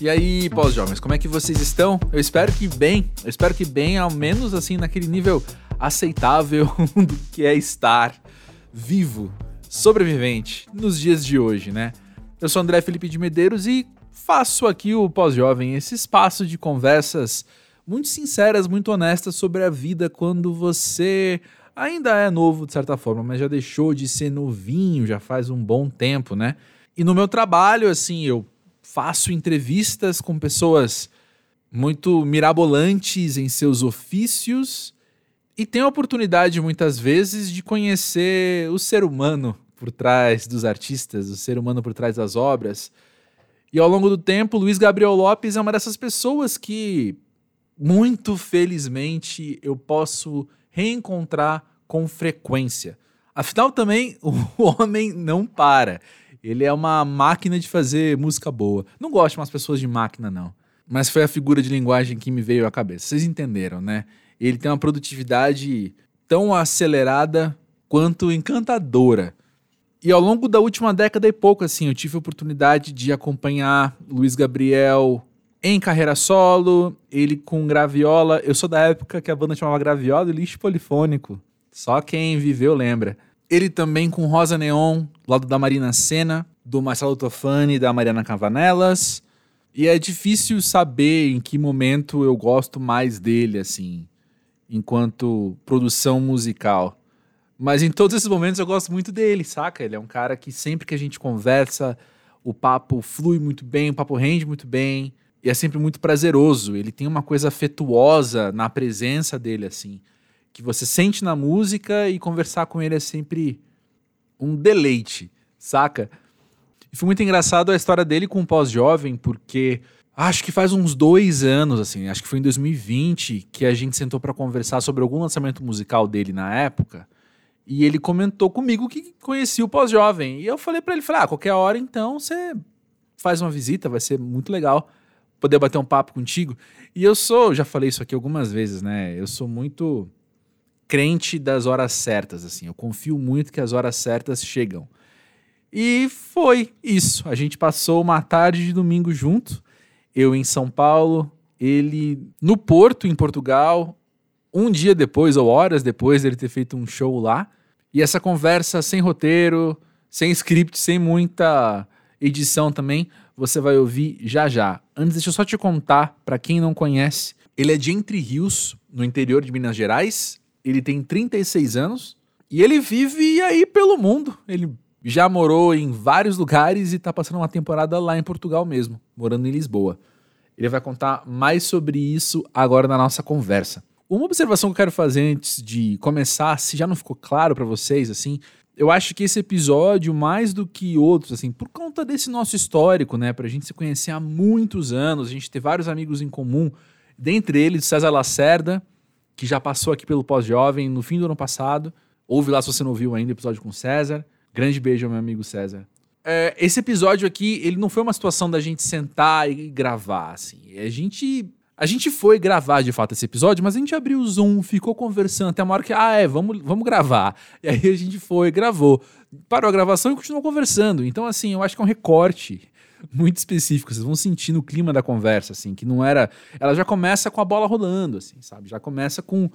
E aí, pós-jovens, como é que vocês estão? Eu espero que bem, eu espero que bem, ao menos assim, naquele nível aceitável do que é estar vivo, sobrevivente, nos dias de hoje, né? Eu sou André Felipe de Medeiros e faço aqui o Pós-Jovem, esse espaço de conversas muito sinceras, muito honestas sobre a vida quando você ainda é novo de certa forma, mas já deixou de ser novinho, já faz um bom tempo, né? E no meu trabalho, assim, eu faço entrevistas com pessoas muito mirabolantes em seus ofícios e tenho a oportunidade muitas vezes de conhecer o ser humano por trás dos artistas, o ser humano por trás das obras. E ao longo do tempo, Luiz Gabriel Lopes é uma dessas pessoas que, muito felizmente, eu posso reencontrar com frequência. Afinal, também o homem não para. Ele é uma máquina de fazer música boa. Não gosto de umas pessoas de máquina, não. Mas foi a figura de linguagem que me veio à cabeça. Vocês entenderam, né? Ele tem uma produtividade tão acelerada quanto encantadora. E ao longo da última década e pouco, assim, eu tive a oportunidade de acompanhar Luiz Gabriel em carreira solo, ele com graviola. Eu sou da época que a banda chamava Graviola e Lixo Polifônico. Só quem viveu lembra. Ele também com Rosa Neon, lado da Marina Senna, do Marcelo Tofani e da Mariana Cavanelas. E é difícil saber em que momento eu gosto mais dele, assim, enquanto produção musical. Mas em todos esses momentos eu gosto muito dele, saca? Ele é um cara que sempre que a gente conversa, o papo flui muito bem, o papo rende muito bem. E é sempre muito prazeroso. Ele tem uma coisa afetuosa na presença dele, assim que você sente na música e conversar com ele é sempre um deleite, saca? E foi muito engraçado a história dele com o pós-jovem, porque acho que faz uns dois anos, assim, acho que foi em 2020 que a gente sentou para conversar sobre algum lançamento musical dele na época. E ele comentou comigo que conhecia o pós-jovem. E eu falei para ele, falei, ah, qualquer hora então você faz uma visita, vai ser muito legal poder bater um papo contigo. E eu sou, já falei isso aqui algumas vezes, né? Eu sou muito crente das horas certas, assim. Eu confio muito que as horas certas chegam. E foi isso. A gente passou uma tarde de domingo junto. Eu em São Paulo, ele no Porto, em Portugal. Um dia depois, ou horas depois, ele ter feito um show lá. E essa conversa sem roteiro, sem script, sem muita edição também, você vai ouvir já já. Antes, deixa eu só te contar, para quem não conhece, ele é de Entre Rios, no interior de Minas Gerais, ele tem 36 anos e ele vive aí pelo mundo. Ele já morou em vários lugares e está passando uma temporada lá em Portugal mesmo, morando em Lisboa. Ele vai contar mais sobre isso agora na nossa conversa. Uma observação que eu quero fazer antes de começar, se já não ficou claro para vocês, assim, eu acho que esse episódio, mais do que outros, assim, por conta desse nosso histórico, né, pra gente se conhecer há muitos anos, a gente ter vários amigos em comum, dentre eles César Lacerda, que já passou aqui pelo Pós-Jovem no fim do ano passado. Ouve lá se você não ouviu ainda o episódio com o César. Grande beijo meu amigo César. É, esse episódio aqui, ele não foi uma situação da gente sentar e gravar, assim. A gente a gente foi gravar de fato esse episódio, mas a gente abriu o Zoom, ficou conversando até uma hora que, ah, é, vamos, vamos gravar. E aí a gente foi, gravou. Parou a gravação e continuou conversando. Então, assim, eu acho que é um recorte muito específico. Vocês vão sentir no clima da conversa, assim, que não era. Ela já começa com a bola rolando, assim, sabe? Já começa com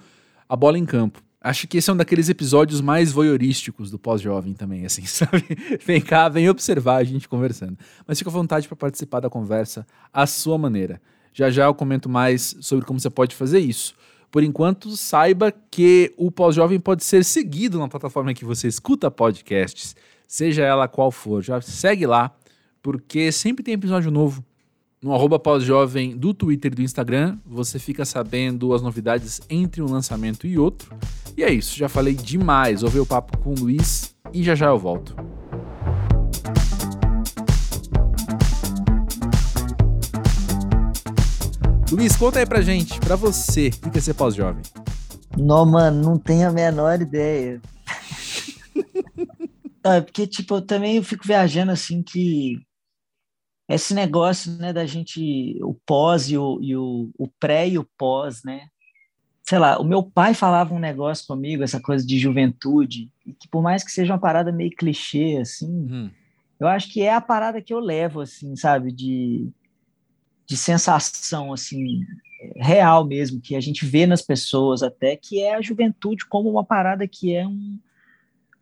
a bola em campo. Acho que esse é um daqueles episódios mais voyeurísticos do pós-jovem também, assim, sabe? Vem cá, vem observar a gente conversando. Mas fica à vontade para participar da conversa à sua maneira. Já já eu comento mais sobre como você pode fazer isso. Por enquanto, saiba que o pós-jovem pode ser seguido na plataforma que você escuta podcasts, seja ela qual for. Já segue lá, porque sempre tem episódio novo. No arroba pós-jovem do Twitter e do Instagram, você fica sabendo as novidades entre um lançamento e outro. E é isso, já falei demais. Ouvi o papo com o Luiz e já já eu volto. Luiz, conta aí pra gente, pra você, o que é ser pós-jovem? Não, mano, não tenho a menor ideia. é porque, tipo, eu também fico viajando assim que esse negócio né, da gente, o pós e o, e o, o pré e o pós, né? Sei lá, o meu pai falava um negócio comigo, essa coisa de juventude, e que por mais que seja uma parada meio clichê, assim, hum. eu acho que é a parada que eu levo, assim, sabe? De de sensação assim real mesmo que a gente vê nas pessoas até que é a juventude como uma parada que é um,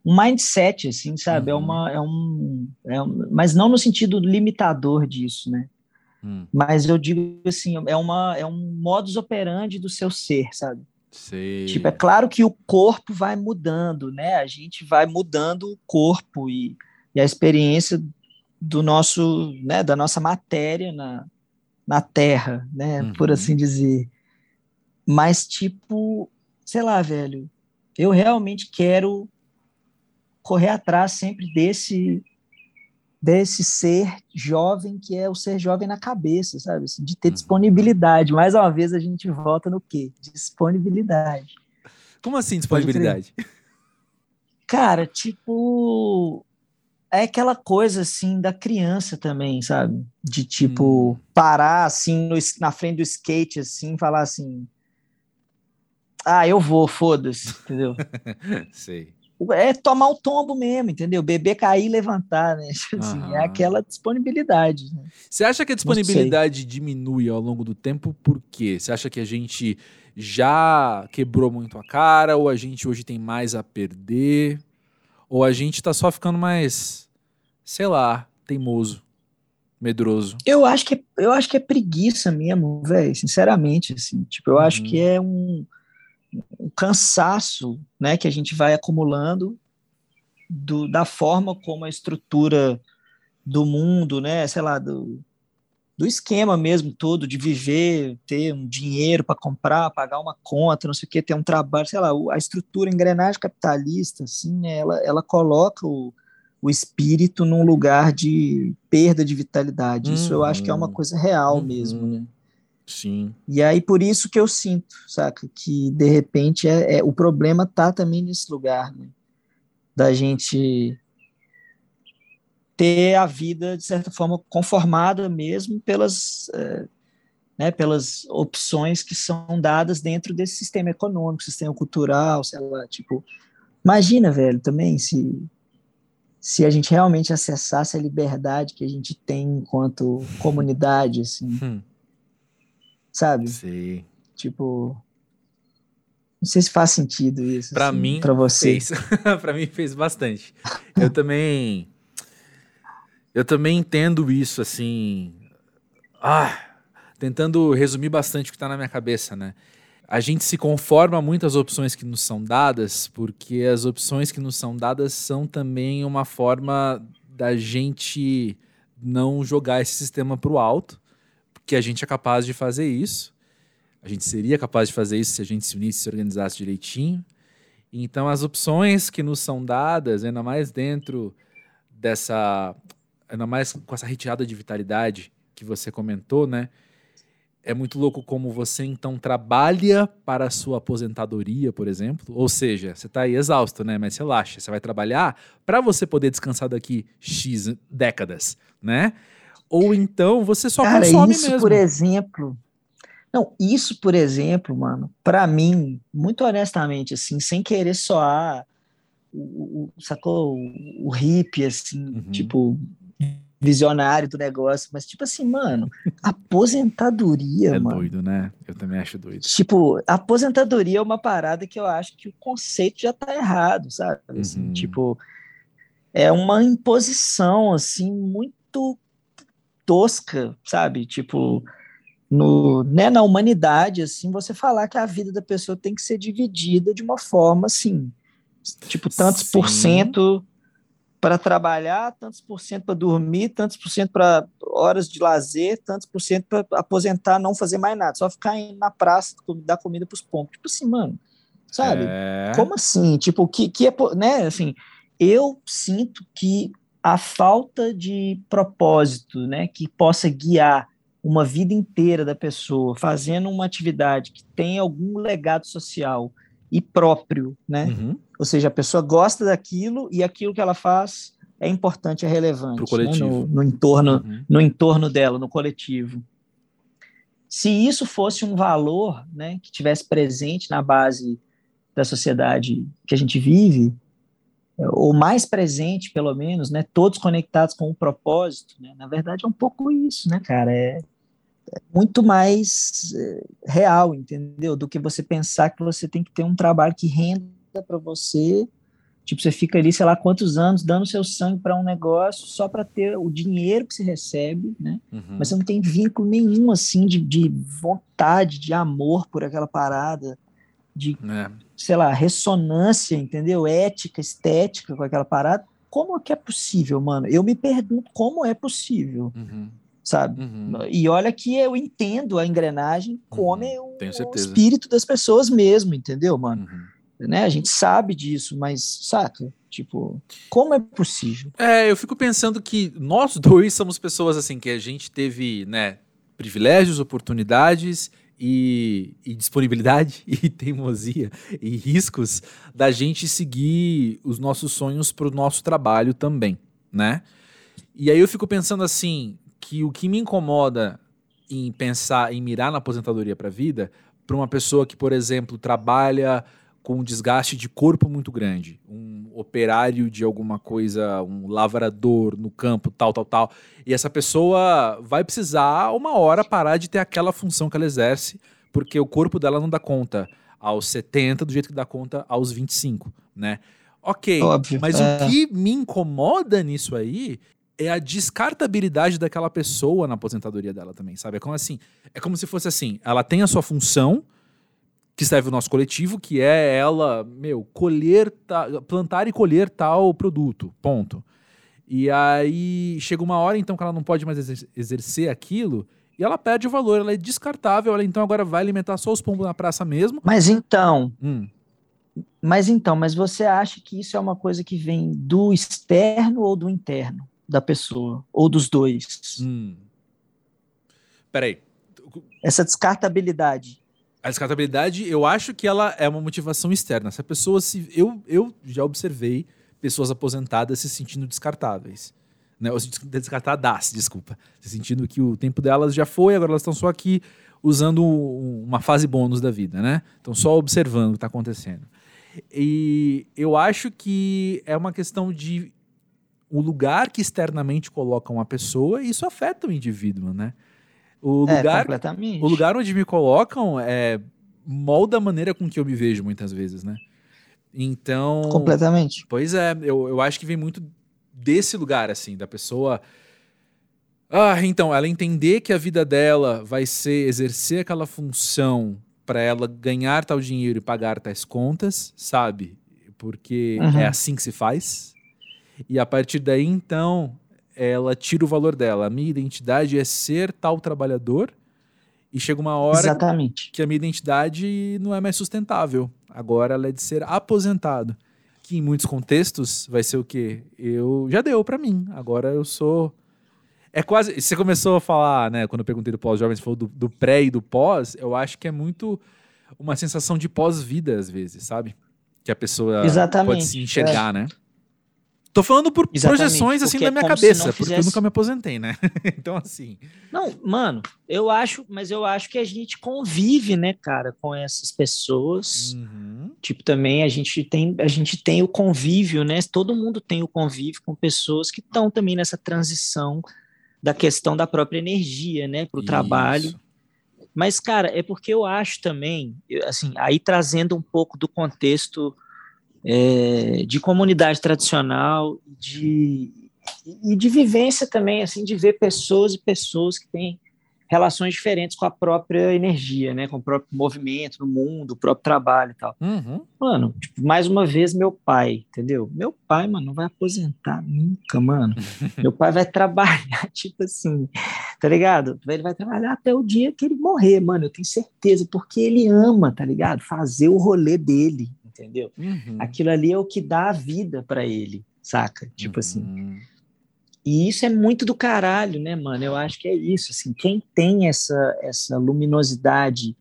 um mindset assim sabe é uhum. é uma é um, é um, mas não no sentido limitador disso né hum. mas eu digo assim é uma é um modus operandi do seu ser sabe Sei. tipo é claro que o corpo vai mudando né a gente vai mudando o corpo e, e a experiência do nosso né da nossa matéria na na terra, né? Uhum. Por assim dizer. Mas, tipo, sei lá, velho, eu realmente quero correr atrás sempre desse desse ser jovem que é o ser jovem na cabeça, sabe? Assim, de ter uhum. disponibilidade. Mais uma vez a gente volta no quê? Disponibilidade. Como assim disponibilidade? Cara, tipo, é aquela coisa assim da criança também, sabe? De tipo hum. parar assim no, na frente do skate assim, falar assim: "Ah, eu vou, foda-se", entendeu? Sei. É tomar o tombo mesmo, entendeu? Beber, cair e levantar, né? Tipo assim, é aquela disponibilidade. Né? Você acha que a disponibilidade diminui ao longo do tempo por quê? Você acha que a gente já quebrou muito a cara ou a gente hoje tem mais a perder? Ou a gente tá só ficando mais sei lá, teimoso, medroso. Eu acho que, eu acho que é preguiça mesmo, velho, sinceramente, assim. Tipo, eu uhum. acho que é um, um, cansaço, né, que a gente vai acumulando do, da forma como a estrutura do mundo, né, sei lá, do, do esquema mesmo todo de viver, ter um dinheiro para comprar, pagar uma conta, não sei o que, ter um trabalho, sei lá, a estrutura, a engrenagem capitalista, assim, né, ela, ela coloca o, o espírito num lugar de perda de vitalidade. Isso eu acho que é uma uhum. coisa real uhum. mesmo, né? Sim. E aí por isso que eu sinto, saca, que de repente é, é o problema tá também nesse lugar, né? Da gente ter a vida de certa forma conformada mesmo pelas é, né, pelas opções que são dadas dentro desse sistema econômico, sistema cultural, sei lá, tipo, imagina, velho, também se se a gente realmente acessasse a liberdade que a gente tem enquanto comunidade, assim. Hum. Sabe? Sim. Tipo, não sei se faz sentido isso. Para assim, mim, para você. para mim fez bastante. Eu também eu também entendo isso assim. Ah, tentando resumir bastante o que tá na minha cabeça, né? a gente se conforma a muitas opções que nos são dadas, porque as opções que nos são dadas são também uma forma da gente não jogar esse sistema para o alto, porque a gente é capaz de fazer isso. A gente seria capaz de fazer isso se a gente se unisse, se organizasse direitinho. Então, as opções que nos são dadas, ainda mais dentro dessa. ainda mais com essa retirada de vitalidade que você comentou, né? é muito louco como você então trabalha para a sua aposentadoria, por exemplo. Ou seja, você está aí exausto, né? Mas relaxa, você vai trabalhar para você poder descansar daqui X décadas, né? Ou então você só Cara, consome isso, mesmo. por exemplo. Não, isso, por exemplo, mano, para mim, muito honestamente, assim, sem querer soar o, o sacou? O, o hippie, assim, uhum. tipo, visionário do negócio, mas tipo assim, mano, aposentadoria, é mano. É doido, né? Eu também acho doido. Tipo, aposentadoria é uma parada que eu acho que o conceito já tá errado, sabe? Assim, uhum. Tipo, é uma imposição, assim, muito tosca, sabe? Tipo, no, né, na humanidade, assim, você falar que a vida da pessoa tem que ser dividida de uma forma, assim, tipo, tantos Sim. por cento para trabalhar, tantos por cento para dormir, tantos por cento para horas de lazer, tantos por cento para aposentar, não fazer mais nada, só ficar indo na praça, dar comida para os pombos. Tipo assim, mano, sabe? É... Como assim? Tipo, que, que é, né, assim, eu sinto que a falta de propósito, né, que possa guiar uma vida inteira da pessoa fazendo uma atividade que tem algum legado social e próprio, né? Uhum. Ou seja, a pessoa gosta daquilo e aquilo que ela faz é importante, é relevante né? no, no, entorno, uhum. no entorno dela, no coletivo. Se isso fosse um valor, né, que tivesse presente na base da sociedade que a gente vive, ou mais presente, pelo menos, né, todos conectados com o propósito, né, na verdade é um pouco isso, né, cara, é muito mais é, real, entendeu? Do que você pensar que você tem que ter um trabalho que renda para você. Tipo, você fica ali, sei lá, quantos anos dando seu sangue para um negócio só para ter o dinheiro que você recebe, né? Uhum. Mas você não tem vínculo nenhum, assim, de, de vontade, de amor por aquela parada, de, é. Sei lá, ressonância, entendeu? Ética, estética com aquela parada. Como é que é possível, mano? Eu me pergunto como é possível. Uhum sabe? Uhum. E olha que eu entendo a engrenagem come uhum. o, o, espírito das pessoas mesmo, entendeu, mano? Uhum. Né? A gente sabe disso, mas saca? Tipo, como é possível? É, eu fico pensando que nós dois somos pessoas assim que a gente teve, né, privilégios, oportunidades e, e, disponibilidade e teimosia e riscos da gente seguir os nossos sonhos para o nosso trabalho também, né? E aí eu fico pensando assim, que o que me incomoda em pensar em mirar na aposentadoria para a vida, para uma pessoa que, por exemplo, trabalha com um desgaste de corpo muito grande, um operário de alguma coisa, um lavrador no campo, tal, tal, tal, e essa pessoa vai precisar uma hora parar de ter aquela função que ela exerce, porque o corpo dela não dá conta aos 70 do jeito que dá conta aos 25, né? Ok, Óbvio, mas é. o que me incomoda nisso aí é a descartabilidade daquela pessoa na aposentadoria dela também, sabe? É como assim, é como se fosse assim, ela tem a sua função que serve o nosso coletivo, que é ela, meu, colher, plantar e colher tal produto, ponto. E aí chega uma hora então que ela não pode mais exercer aquilo e ela perde o valor, ela é descartável, ela então agora vai alimentar só os pombos na praça mesmo. Mas então, hum. mas então, mas você acha que isso é uma coisa que vem do externo ou do interno? da pessoa, ou dos dois. Hum. Peraí. Essa descartabilidade. A descartabilidade, eu acho que ela é uma motivação externa. Se a pessoa se. Eu, eu já observei pessoas aposentadas se sentindo descartáveis. Né? Ou se descartadas, desculpa. Se sentindo que o tempo delas já foi, agora elas estão só aqui usando uma fase bônus da vida, né? Estão só observando o que está acontecendo. E eu acho que é uma questão de o lugar que externamente colocam a pessoa, isso afeta o indivíduo, né? O é, lugar, o lugar onde me colocam é, molda a maneira com que eu me vejo muitas vezes, né? Então. Completamente. Pois é, eu, eu acho que vem muito desse lugar, assim, da pessoa. Ah, então, ela entender que a vida dela vai ser exercer aquela função para ela ganhar tal dinheiro e pagar tais contas, sabe? Porque uhum. é assim que se faz, e a partir daí, então, ela tira o valor dela. A minha identidade é ser tal trabalhador. E chega uma hora Exatamente. que a minha identidade não é mais sustentável. Agora ela é de ser aposentado. Que em muitos contextos vai ser o quê? Eu já deu para mim. Agora eu sou. É quase. Você começou a falar, né? Quando eu perguntei do pós-jovem, você falou do, do pré e do pós. Eu acho que é muito uma sensação de pós-vida, às vezes, sabe? Que a pessoa Exatamente. pode se enxergar, é. né? Tô falando por Exatamente, projeções assim da é minha cabeça, fizesse... porque eu nunca me aposentei, né? então, assim. Não, mano, eu acho, mas eu acho que a gente convive, né, cara, com essas pessoas. Uhum. Tipo, também a gente tem, a gente tem o convívio, né? Todo mundo tem o convívio com pessoas que estão também nessa transição da questão da própria energia, né, para o trabalho. Mas, cara, é porque eu acho também, assim, aí trazendo um pouco do contexto é, de comunidade tradicional, de, e de vivência também, assim, de ver pessoas e pessoas que têm relações diferentes com a própria energia, né, com o próprio movimento no mundo, o próprio trabalho e tal. Uhum. Mano, tipo, mais uma vez, meu pai, entendeu? Meu pai, mano, não vai aposentar nunca, mano. meu pai vai trabalhar, tipo assim, tá ligado? Ele vai trabalhar até o dia que ele morrer, mano, eu tenho certeza, porque ele ama, tá ligado? Fazer o rolê dele, entendeu? Uhum. Aquilo ali é o que dá a vida para ele, saca? Tipo assim. uhum. assim. E isso é muito do caralho, né, mano? Eu acho que é isso, assim, quem tem essa essa luminosidade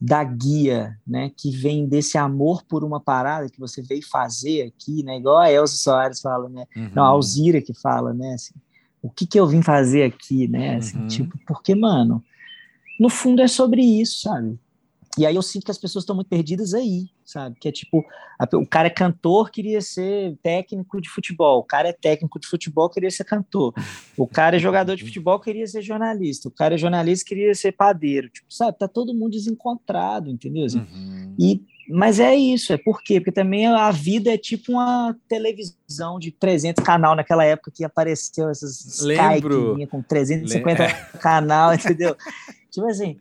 da guia, né, que vem desse amor por uma parada que você veio fazer aqui, né, igual a Elsa Soares fala, né, uhum. não, a Alzira que fala, né, assim, o que que eu vim fazer aqui, né, assim, uhum. tipo, porque, mano, no fundo é sobre isso, sabe? E aí eu sinto que as pessoas estão muito perdidas aí, sabe? Que é tipo, a, o cara é cantor, queria ser técnico de futebol. O cara é técnico de futebol, queria ser cantor. O cara é jogador de futebol, queria ser jornalista. O cara é jornalista, queria ser padeiro. Tipo, sabe? Tá todo mundo desencontrado, entendeu? Assim, uhum. E mas é isso, é por quê? Porque também a vida é tipo uma televisão de 300 canal naquela época que apareceu essas Lembro. Sky com 350 Lem canal, entendeu? tipo assim,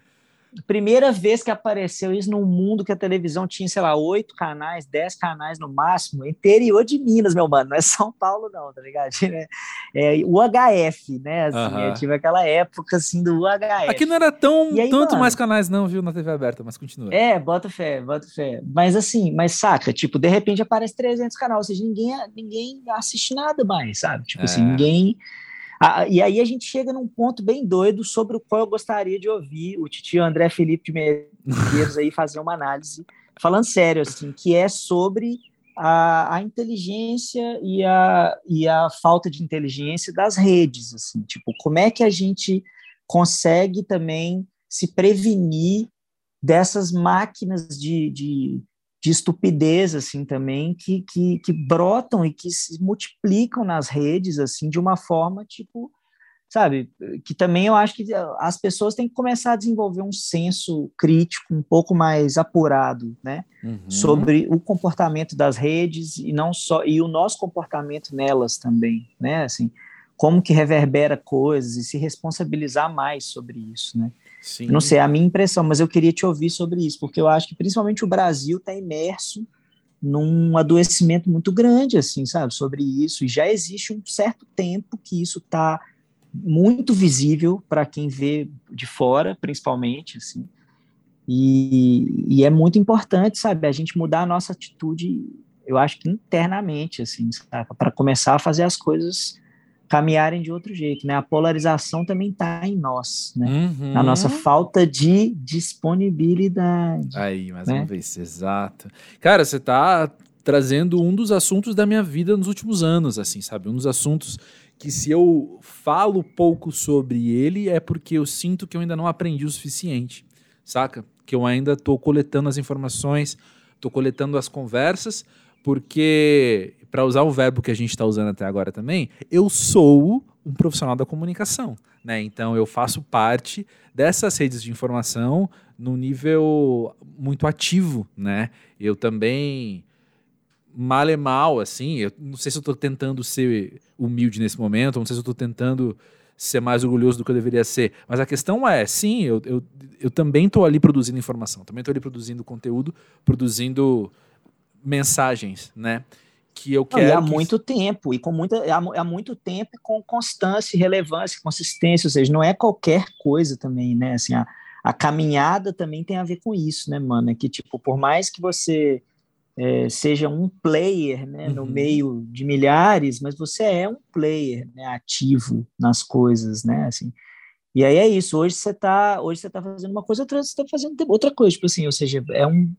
primeira vez que apareceu isso num mundo que a televisão tinha, sei lá, oito canais, dez canais no máximo, interior de Minas, meu mano, não é São Paulo não, tá ligado? É, é UHF, né, assim, uh -huh. eu tive aquela época, assim, do UHF. Aqui não era tão, aí, tanto mano, mais canais não, viu, na TV aberta, mas continua. É, bota fé, bota fé, mas assim, mas saca, tipo, de repente aparece 300 canais, ou seja, ninguém, ninguém assiste nada mais, sabe? Tipo assim, é. assim, ninguém ah, e aí a gente chega num ponto bem doido sobre o qual eu gostaria de ouvir o tio André Felipe de Medeiros aí fazer uma análise, falando sério, assim, que é sobre a, a, inteligência e a, e a falta de inteligência das redes, assim, tipo, como é que a gente consegue também se prevenir dessas máquinas de, de, de estupidez assim também que, que, que brotam e que se multiplicam nas redes assim de uma forma tipo sabe que também eu acho que as pessoas têm que começar a desenvolver um senso crítico um pouco mais apurado né uhum. sobre o comportamento das redes e não só e o nosso comportamento nelas também né assim como que reverbera coisas e se responsabilizar mais sobre isso né Sim. Não sei, é a minha impressão, mas eu queria te ouvir sobre isso, porque eu acho que principalmente o Brasil está imerso num adoecimento muito grande, assim, sabe, sobre isso, e já existe um certo tempo que isso está muito visível para quem vê de fora, principalmente, assim, e, e, é muito importante, sabe, a gente mudar a nossa atitude, eu acho que internamente, assim, para começar a fazer as coisas caminharem de outro jeito, né? A polarização também está em nós, né? Uhum. A nossa falta de disponibilidade. Aí, mais né? uma vez, exato. Cara, você está trazendo um dos assuntos da minha vida nos últimos anos, assim, sabe? Um dos assuntos que se eu falo pouco sobre ele é porque eu sinto que eu ainda não aprendi o suficiente, saca? Que eu ainda estou coletando as informações, estou coletando as conversas, porque para usar o verbo que a gente está usando até agora também, eu sou um profissional da comunicação. Né? Então eu faço parte dessas redes de informação no nível muito ativo. Né? Eu também mal é mal, assim, eu não sei se eu estou tentando ser humilde nesse momento, não sei se eu estou tentando ser mais orgulhoso do que eu deveria ser, mas a questão é, sim, eu, eu, eu também estou ali produzindo informação, também estou ali produzindo conteúdo, produzindo mensagens, né? que eu quero. Não, há que... muito tempo, e com muita, há, há muito tempo com constância, relevância, consistência, ou seja, não é qualquer coisa também, né? Assim, a, a caminhada também tem a ver com isso, né, mano? É que, tipo, por mais que você é, seja um player né, uhum. no meio de milhares, mas você é um player né, ativo nas coisas, né? Assim, e aí é isso. Hoje você está hoje você tá fazendo uma coisa, outra você está fazendo outra coisa, tipo assim, ou seja, é um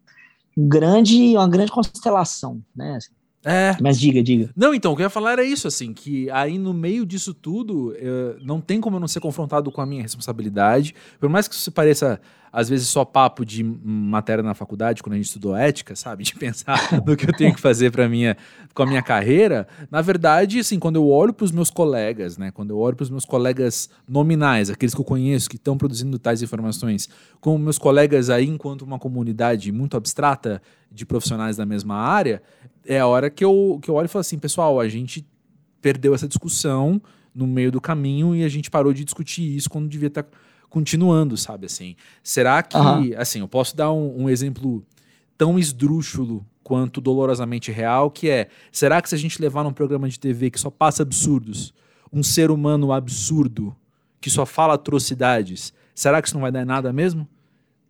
grande, uma grande constelação, né? É. Mas diga, diga. Não, então, o que eu ia falar era isso, assim, que aí no meio disso tudo, eu, não tem como eu não ser confrontado com a minha responsabilidade. Por mais que isso pareça, às vezes, só papo de matéria na faculdade, quando a gente estudou ética, sabe? De pensar no que eu tenho que fazer para minha, com a minha carreira. Na verdade, assim, quando eu olho para os meus colegas, né? Quando eu olho para os meus colegas nominais, aqueles que eu conheço, que estão produzindo tais informações, como meus colegas aí, enquanto uma comunidade muito abstrata de profissionais da mesma área, é a hora que eu, que eu olho e falo assim, pessoal, a gente perdeu essa discussão no meio do caminho e a gente parou de discutir isso quando devia estar tá continuando, sabe? Assim, será que, uhum. assim, eu posso dar um, um exemplo tão esdrúxulo quanto dolorosamente real, que é, será que se a gente levar num programa de TV que só passa absurdos, um ser humano absurdo que só fala atrocidades, será que isso não vai dar nada mesmo?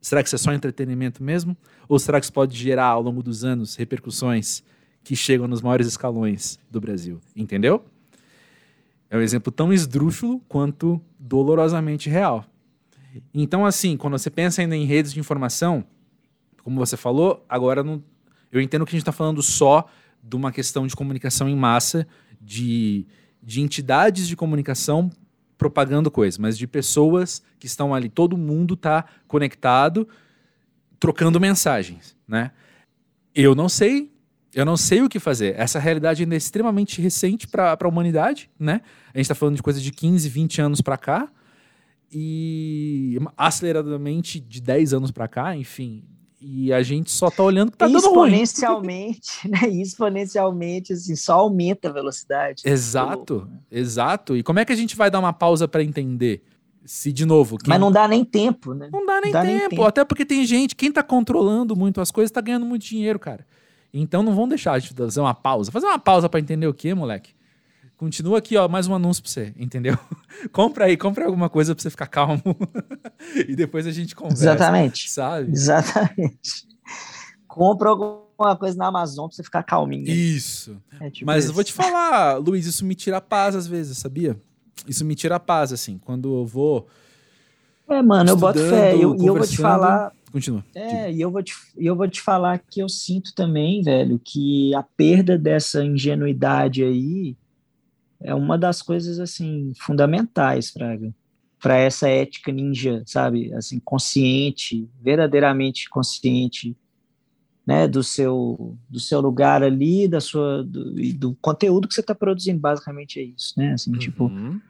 Será que isso é só entretenimento mesmo? Ou será que isso pode gerar ao longo dos anos repercussões que chegam nos maiores escalões do Brasil, entendeu? É um exemplo tão esdrúxulo quanto dolorosamente real. Então, assim, quando você pensa ainda em redes de informação, como você falou, agora não, eu entendo que a gente está falando só de uma questão de comunicação em massa, de, de entidades de comunicação propagando coisas, mas de pessoas que estão ali. Todo mundo está conectado trocando mensagens, né? Eu não sei, eu não sei o que fazer. Essa realidade ainda é extremamente recente para a humanidade, né? A gente está falando de coisa de 15, 20 anos para cá e aceleradamente de 10 anos para cá, enfim. E a gente só tá olhando que tá dando ruim. Exponencialmente, né? Exponencialmente, assim, só aumenta a velocidade. Exato, exato. E como é que a gente vai dar uma pausa para entender? Se, de novo. Quem... Mas não dá nem tempo, né? Não dá, nem, dá tempo. nem, tempo. Até porque tem gente, quem tá controlando muito as coisas tá ganhando muito dinheiro, cara. Então não vão deixar de fazer uma pausa. Fazer uma pausa para entender o quê, moleque? Continua aqui, ó, mais um anúncio pra você, entendeu? compra aí, compra alguma coisa pra você ficar calmo. e depois a gente conversa. Exatamente. Sabe? Exatamente. compra alguma coisa na Amazon pra você ficar calminho. Isso. É tipo Mas isso. eu vou te falar, Luiz, isso me tira a paz às vezes, sabia? Isso me tira a paz, assim, quando eu vou. É, mano, eu boto fé. E eu, eu vou te falar. Continua. É, e eu vou, te, eu vou te falar que eu sinto também, velho, que a perda dessa ingenuidade aí é uma das coisas assim fundamentais para essa ética ninja, sabe? Assim, consciente, verdadeiramente consciente, né, do seu do seu lugar ali, da sua do, do conteúdo que você está produzindo, basicamente é isso, né? Assim, tipo, uhum. tipo,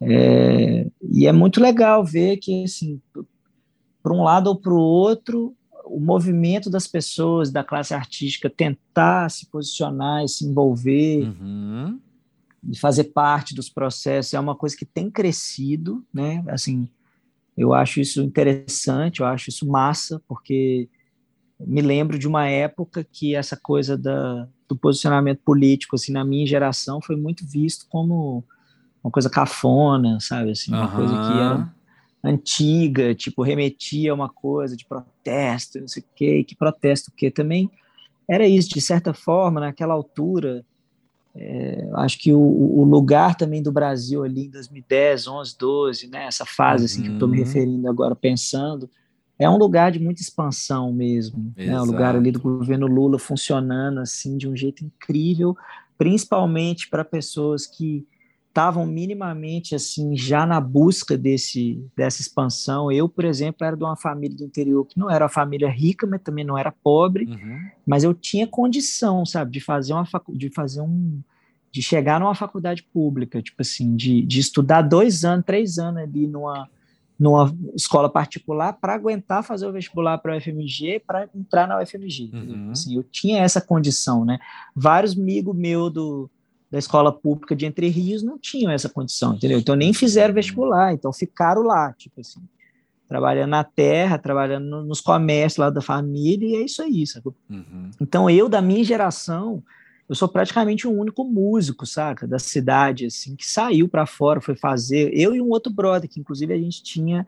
é, e é muito legal ver que assim, por um lado ou para o outro, o movimento das pessoas da classe artística tentar se posicionar e se envolver uhum de fazer parte dos processos é uma coisa que tem crescido, né? Assim, eu acho isso interessante, eu acho isso massa, porque me lembro de uma época que essa coisa da, do posicionamento político, assim, na minha geração, foi muito visto como uma coisa cafona, sabe? Assim, uma uhum. coisa que era antiga, tipo, remetia a uma coisa de protesto, não sei o quê, e que protesto o quê? Também era isso, de certa forma, naquela altura, é, acho que o, o, lugar também do Brasil ali em 2010, 11, 12, né, essa fase assim, que eu estou me uhum. referindo agora, pensando, é um lugar de muita expansão mesmo. Né, o lugar ali do governo Lula funcionando assim de um jeito incrível, principalmente para pessoas que estavam minimamente assim já na busca desse dessa expansão. Eu, por exemplo, era de uma família do interior que não era uma família rica, mas também não era pobre, uhum. mas eu tinha condição, sabe, de fazer uma facu de fazer um de chegar numa faculdade pública, tipo assim, de, de estudar dois anos, três anos ali numa numa escola particular para aguentar fazer o vestibular para a UFMG para entrar na UFMG. Uhum. Assim, eu tinha essa condição, né? Vários amigos meus do da escola pública de Entre Rios não tinham essa condição, entendeu? Então nem fizeram vestibular, então ficaram lá, tipo assim, trabalhando na terra, trabalhando nos comércios lá da família, e é isso aí, sabe? Uhum. Então eu, da minha geração, eu sou praticamente o único músico, saca, da cidade, assim, que saiu para fora, foi fazer, eu e um outro brother, que inclusive a gente tinha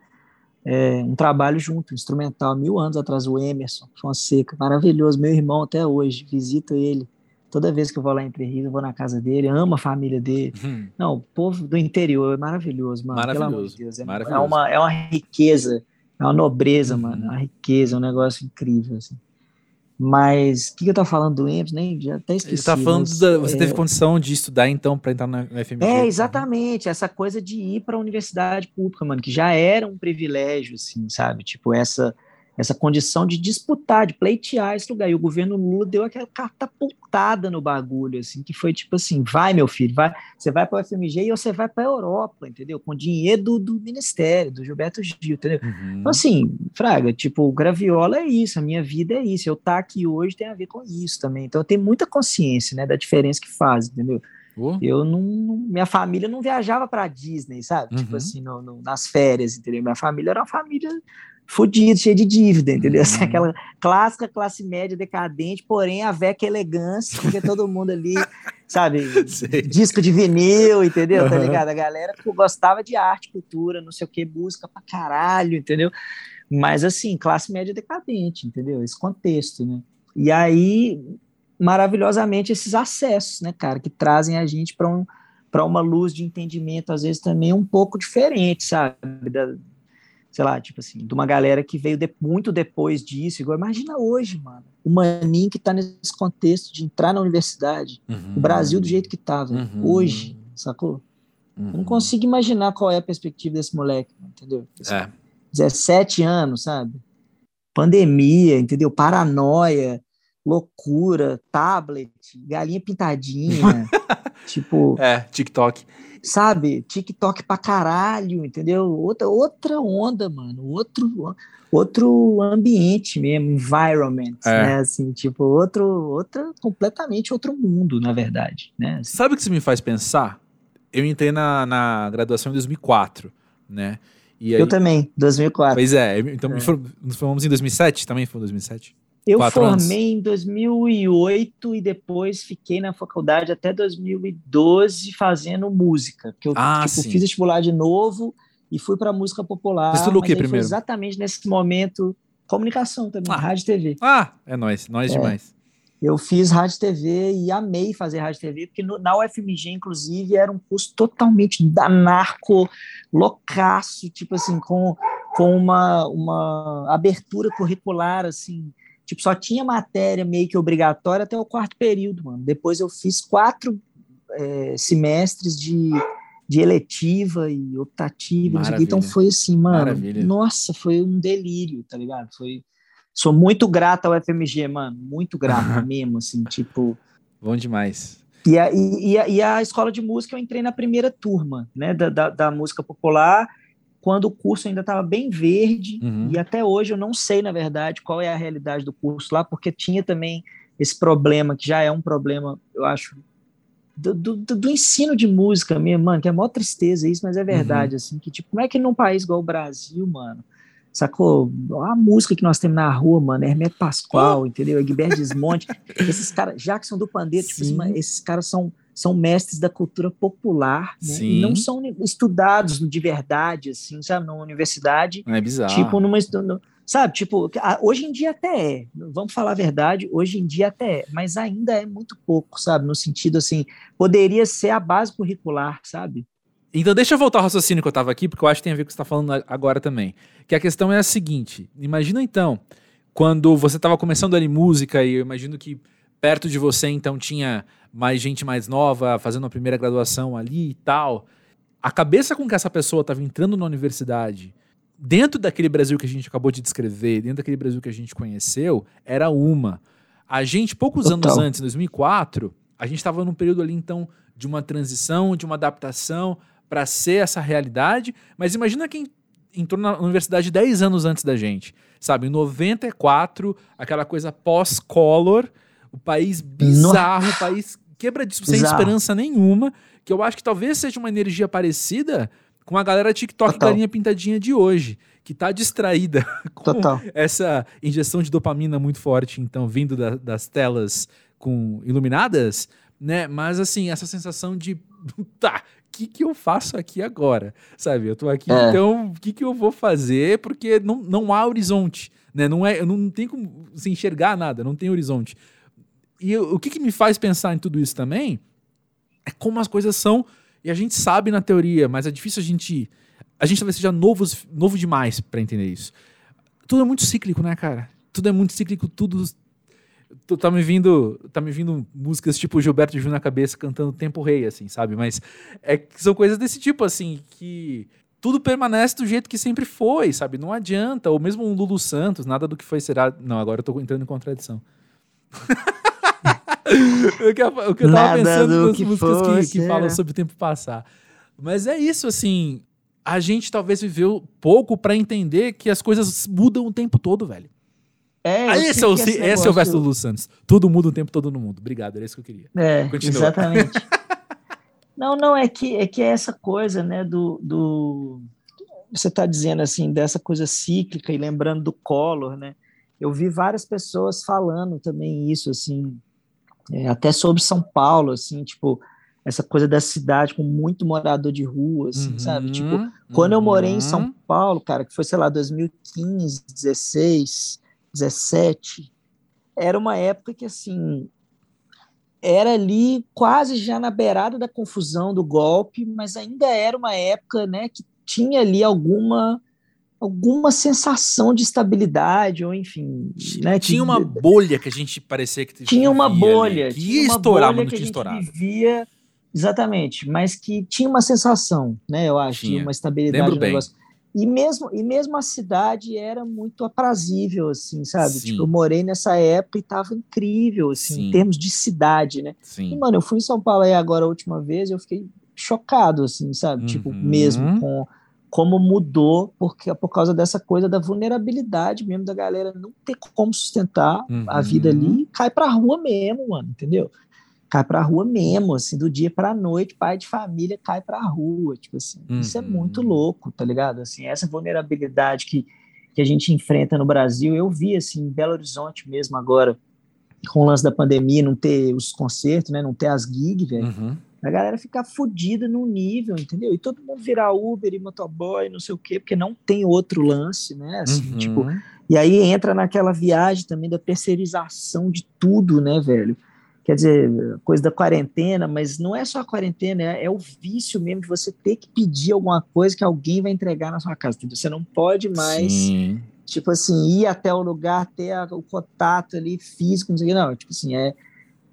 é, um trabalho junto, instrumental, mil anos atrás, o Emerson Fonseca, maravilhoso, meu irmão até hoje, visito ele, Toda vez que eu vou lá em Entre Rios, eu vou na casa dele, amo a família dele. Hum. Não, o povo do interior é maravilhoso, mano. Maravilhoso. De Deus, é, maravilhoso. é, uma, é uma riqueza, é uma nobreza, uhum. mano. É uma riqueza, é um negócio incrível, assim. Mas o que, que eu tava falando do EMS, nem já até esqueci. Você tá falando mas, da, você é... teve condição de estudar então para entrar na FMG? É, exatamente, essa coisa de ir para a universidade pública, mano, que já era um privilégio assim, sabe? Tipo essa essa condição de disputar, de pleitear esse lugar. E o governo Lula deu aquela catapultada no bagulho, assim, que foi tipo assim: vai, meu filho, vai, você vai para o FMG e você vai para a Europa, entendeu? Com dinheiro do, do, Ministério, do Gilberto Gil, entendeu? Uhum. Então, assim, Fraga, tipo, o Graviola é isso, a minha vida é isso. Eu estar tá aqui hoje tem a ver com isso também. Então, eu tenho muita consciência, né, da diferença que faz, entendeu? Oh. Eu não, minha família não viajava para Disney, sabe? Tipo uhum. Tipo assim, no, no, nas férias, entendeu? Minha família era uma família fudido, cheio de dívida, entendeu? Assim, uhum. aquela clássica classe média decadente, porém a veca elegância, porque todo mundo ali, sabe, disco de vinil, entendeu? Uhum. Tá ligado? A galera gostava de arte, cultura, não sei o que, busca pra caralho, entendeu? Mas assim, classe média decadente, entendeu? Esse contexto, né? E aí, maravilhosamente, esses acessos, né, cara, que trazem a gente para um, para uma luz de entendimento, às vezes também um pouco diferente, sabe? Da, sei lá, tipo assim, de uma galera que veio de, muito depois disso. Igual, imagina hoje, mano, o maninho que tá nesse contexto de entrar na universidade, uhum. o Brasil do jeito que tava, uhum. hoje, sacou? Uhum. Eu não uhum. consigo imaginar qual é a perspectiva desse moleque, entendeu? É. 17 anos, sabe? pandemia, entendeu? Paranoia, loucura, tablet, galinha pintadinha, tipo. É, TikTok. Sabe? TikTok pra caralho, entendeu? Outra, outra onda, mano. Outro, outro ambiente mesmo, environment, é. né? Assim, tipo, outro, outra, completamente outro mundo, na verdade, né? Assim. Sabe o que isso me faz pensar? Eu entrei na, na graduação em 2004, né? Aí, eu também, 2004. Pois é, então é. nos formamos em 2007, também foi em 2007? Eu Quatro formei anos. em 2008 e depois fiquei na faculdade até 2012 fazendo música. Que eu ah, tipo, fiz vestibular de novo e fui para música popular. Você estudou o que primeiro? exatamente nesse momento comunicação também, ah. rádio e TV. Ah, é nós, nós é. demais. Eu fiz rádio e TV e amei fazer rádio e TV, porque no, na UFMG, inclusive, era um curso totalmente danarco, loucaço, tipo assim, com, com uma, uma abertura curricular, assim, tipo, só tinha matéria meio que obrigatória até o quarto período, mano. Depois eu fiz quatro é, semestres de, de eletiva e optativa, então foi assim, mano, Maravilha. nossa, foi um delírio, tá ligado? Foi Sou muito grata ao FMG, mano. Muito grata mesmo, assim, tipo. Bom demais. E a, e, a, e a escola de música eu entrei na primeira turma, né, da, da, da música popular, quando o curso ainda estava bem verde, uhum. e até hoje eu não sei, na verdade, qual é a realidade do curso lá, porque tinha também esse problema, que já é um problema, eu acho, do, do, do ensino de música mesmo, mano, que é maior tristeza isso, mas é verdade, uhum. assim, que tipo, como é que num país igual o Brasil, mano, Sacou? A música que nós temos na rua, mano, é Hermeto Pascoal, oh. entendeu? Egberto Desmonte. esses caras, Jackson do Pandeiro, tipo, assim, esses caras são, são mestres da cultura popular, né? E não são estudados de verdade, assim, sabe? Numa universidade. É bizarro. Tipo, numa. Sabe, tipo, hoje em dia até é, vamos falar a verdade, hoje em dia até é, mas ainda é muito pouco, sabe? No sentido assim, poderia ser a base curricular, sabe? Então deixa eu voltar ao raciocínio que eu estava aqui, porque eu acho que tem a ver com o que você está falando agora também. Que a questão é a seguinte: imagina então, quando você estava começando ali música, e eu imagino que perto de você então tinha mais gente mais nova fazendo a primeira graduação ali e tal. A cabeça com que essa pessoa estava entrando na universidade, dentro daquele Brasil que a gente acabou de descrever, dentro daquele Brasil que a gente conheceu, era uma. A gente, poucos Total. anos antes, em 2004, a gente estava num período ali então de uma transição, de uma adaptação para ser essa realidade, mas imagina quem entrou na universidade 10 anos antes da gente, sabe? Em 94, aquela coisa pós-color, o país bizarro, o país quebradiço, sem esperança nenhuma, que eu acho que talvez seja uma energia parecida com a galera TikTok Total. galinha pintadinha de hoje, que tá distraída com Total. essa injeção de dopamina muito forte, então, vindo da, das telas com iluminadas, né? Mas assim, essa sensação de tá, que, que eu faço aqui agora? Sabe? Eu tô aqui, é. então, o que, que eu vou fazer? Porque não, não há horizonte, né? Não, é, não tem como se enxergar nada, não tem horizonte. E o que, que me faz pensar em tudo isso também é como as coisas são, e a gente sabe na teoria, mas é difícil a gente. A gente talvez seja novos, novo demais para entender isso. Tudo é muito cíclico, né, cara? Tudo é muito cíclico, tudo tá me vindo tá me vindo músicas tipo Gilberto Gil na cabeça cantando Tempo Rei assim sabe mas é são coisas desse tipo assim que tudo permanece do jeito que sempre foi sabe não adianta ou mesmo um Lulu Santos nada do que foi será não agora eu tô entrando em contradição o que, o que eu tava nada pensando nas músicas que, que falam sobre o tempo passar mas é isso assim a gente talvez viveu pouco para entender que as coisas mudam o tempo todo velho é, ah, esse, é o, esse, esse é o verso do Lu Santos. Tudo muda o tempo todo no mundo. Obrigado, era isso que eu queria. É, Continua. exatamente. não, não, é que, é que é essa coisa, né, do... do... Você está dizendo, assim, dessa coisa cíclica e lembrando do Collor, né? Eu vi várias pessoas falando também isso, assim, é, até sobre São Paulo, assim, tipo, essa coisa da cidade com muito morador de rua, assim, uhum, sabe? Tipo, quando uhum. eu morei em São uhum. Paulo, cara, que foi, sei lá, 2015, 16 17, era uma época que, assim, era ali quase já na beirada da confusão do golpe, mas ainda era uma época, né, que tinha ali alguma alguma sensação de estabilidade ou enfim, né, tinha que, uma bolha que a gente parecia que tinha uma bolha, ali, que ia estourar, mas não tinha estourado. Vivia, exatamente, mas que tinha uma sensação, né, eu acho, tinha. uma estabilidade Lembro bem. negócio. E mesmo, e mesmo a cidade era muito aprazível, assim, sabe? Tipo, eu morei nessa época e tava incrível, assim, Sim. em termos de cidade, né? Sim. E, mano, eu fui em São Paulo aí agora a última vez, eu fiquei chocado, assim, sabe? Uhum. Tipo, mesmo com como mudou porque por causa dessa coisa da vulnerabilidade mesmo da galera não ter como sustentar uhum. a vida ali, cai pra rua mesmo, mano, entendeu? Cai pra rua mesmo, assim, do dia pra noite, pai de família cai pra rua, tipo assim. Uhum. Isso é muito uhum. louco, tá ligado? Assim, essa vulnerabilidade que, que a gente enfrenta no Brasil, eu vi, assim, em Belo Horizonte mesmo agora, com o lance da pandemia, não ter os concertos, né, não ter as gigs, velho. Uhum a galera ficar fodida no nível, entendeu? E todo mundo virar Uber e motoboy, não sei o quê, porque não tem outro lance, né? Assim, uhum. tipo, e aí entra naquela viagem também da terceirização de tudo, né, velho? Quer dizer, coisa da quarentena, mas não é só a quarentena, é, é o vício mesmo de você ter que pedir alguma coisa que alguém vai entregar na sua casa, entendeu? Você não pode mais, Sim. tipo assim, ir até o lugar, ter a, o contato ali físico, não sei o que, não, tipo assim, é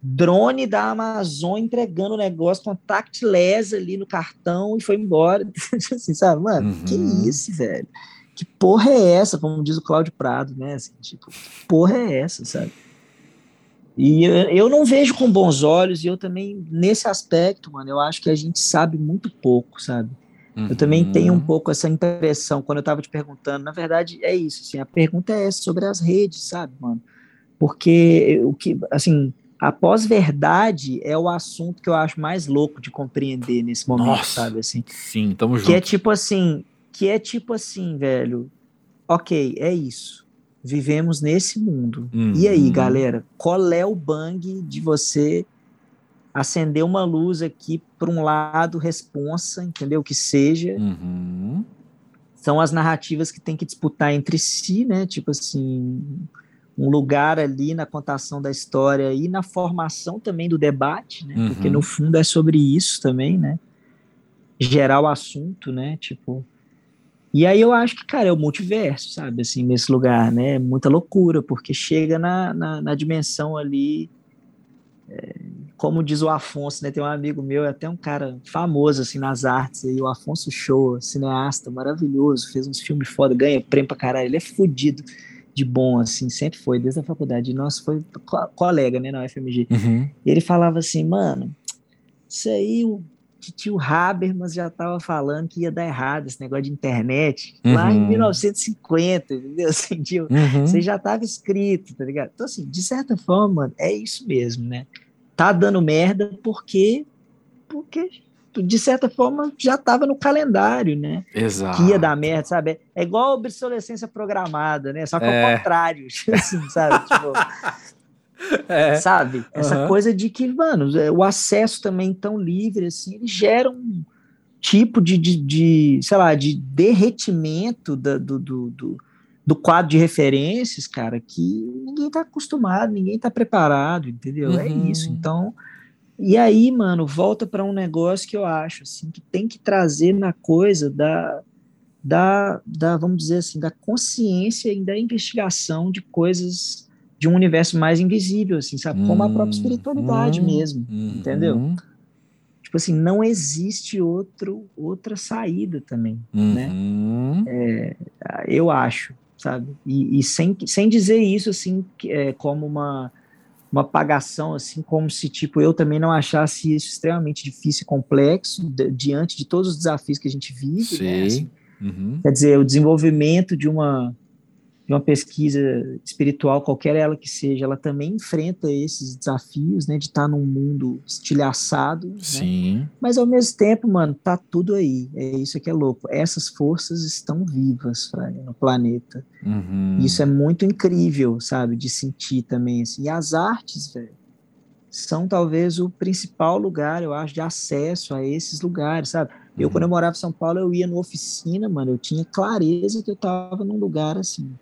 drone da Amazon entregando o negócio contactless ali no cartão e foi embora. assim, sabe, mano, uhum. que isso, velho? Que porra é essa? Como diz o Cláudio Prado, né? Assim, tipo, que porra é essa, sabe? E eu, eu não vejo com bons olhos, e eu também, nesse aspecto, mano, eu acho que a gente sabe muito pouco, sabe? Uhum. Eu também tenho um uhum. pouco essa impressão, quando eu tava te perguntando, na verdade, é isso, assim, a pergunta é sobre as redes, sabe, mano? Porque o que, assim, a pós-verdade é o assunto que eu acho mais louco de compreender nesse momento, Nossa, sabe? Assim, sim, tamo junto. Que é tipo assim, que é tipo assim, velho. Ok, é isso. Vivemos nesse mundo. Uhum. E aí, galera, qual é o bang de você acender uma luz aqui para um lado, responsa, entendeu? Que seja. Uhum. São as narrativas que tem que disputar entre si, né? Tipo assim, um lugar ali na contação da história e na formação também do debate, né? Uhum. Porque no fundo é sobre isso também, né? Gerar o assunto, né? Tipo. E aí eu acho que, cara, é o multiverso, sabe? Assim, nesse lugar, né? Muita loucura, porque chega na, na, na dimensão ali. É, como diz o Afonso, né? Tem um amigo meu, é até um cara famoso, assim, nas artes, aí, o Afonso Show, cineasta maravilhoso, fez uns filmes foda, ganha prêmio pra caralho, ele é fodido de bom, assim, sempre foi, desde a faculdade. Nossa, foi co colega, né, na UFMG. Uhum. E ele falava assim, mano, isso aí o tio Habermas já tava falando que ia dar errado esse negócio de internet uhum. lá em 1950, entendeu? Assim, uhum. Você já tava escrito, tá ligado? Então, assim, de certa forma, é isso mesmo, né? Tá dando merda porque porque de certa forma, já estava no calendário, né? Exato. Que ia dar merda, sabe? É igual a obsolescência programada, né? Só que é. ao contrário, assim, sabe? Tipo, é. Sabe? Essa uhum. coisa de que, mano, é, o acesso também tão livre, assim, ele gera um tipo de, de, de sei lá, de derretimento da, do, do, do, do, quadro de referências, cara, que ninguém tá acostumado, ninguém tá preparado, entendeu? É uhum. É isso. Então, e aí, mano, volta para um negócio que eu acho assim que tem que trazer na coisa da, da, da, vamos dizer assim, da consciência e da investigação de coisas de um universo mais invisível, assim, sabe? Como a própria hum, espiritualidade hum, mesmo, hum, entendeu? Hum. Tipo assim, não existe outro, outra saída também, né? Uhum. É, eu acho, sabe? E, e, sem, sem dizer isso, assim, é, como uma uma apagação, assim, como se, tipo, eu também não achasse isso extremamente difícil e complexo, diante de todos os desafios que a gente vive, né, Sim. né? Assim, uhum. Quer dizer, o desenvolvimento de uma, de uma pesquisa espiritual, qualquer ela que seja, ela também enfrenta esses desafios, né, de estar num mundo estilhaçado, né? Sim. Né? Mas ao mesmo tempo, mano, tá tudo aí. É isso que é louco. Essas forças estão vivas, Fraga, no planeta. Uhum. Isso é muito incrível, sabe, de sentir também assim. E as artes, velho, são talvez o principal lugar, eu acho, de acesso a esses lugares, sabe? Eu, uhum. quando eu morava em São Paulo, eu ia na oficina, mano, eu tinha clareza que eu tava num lugar assim,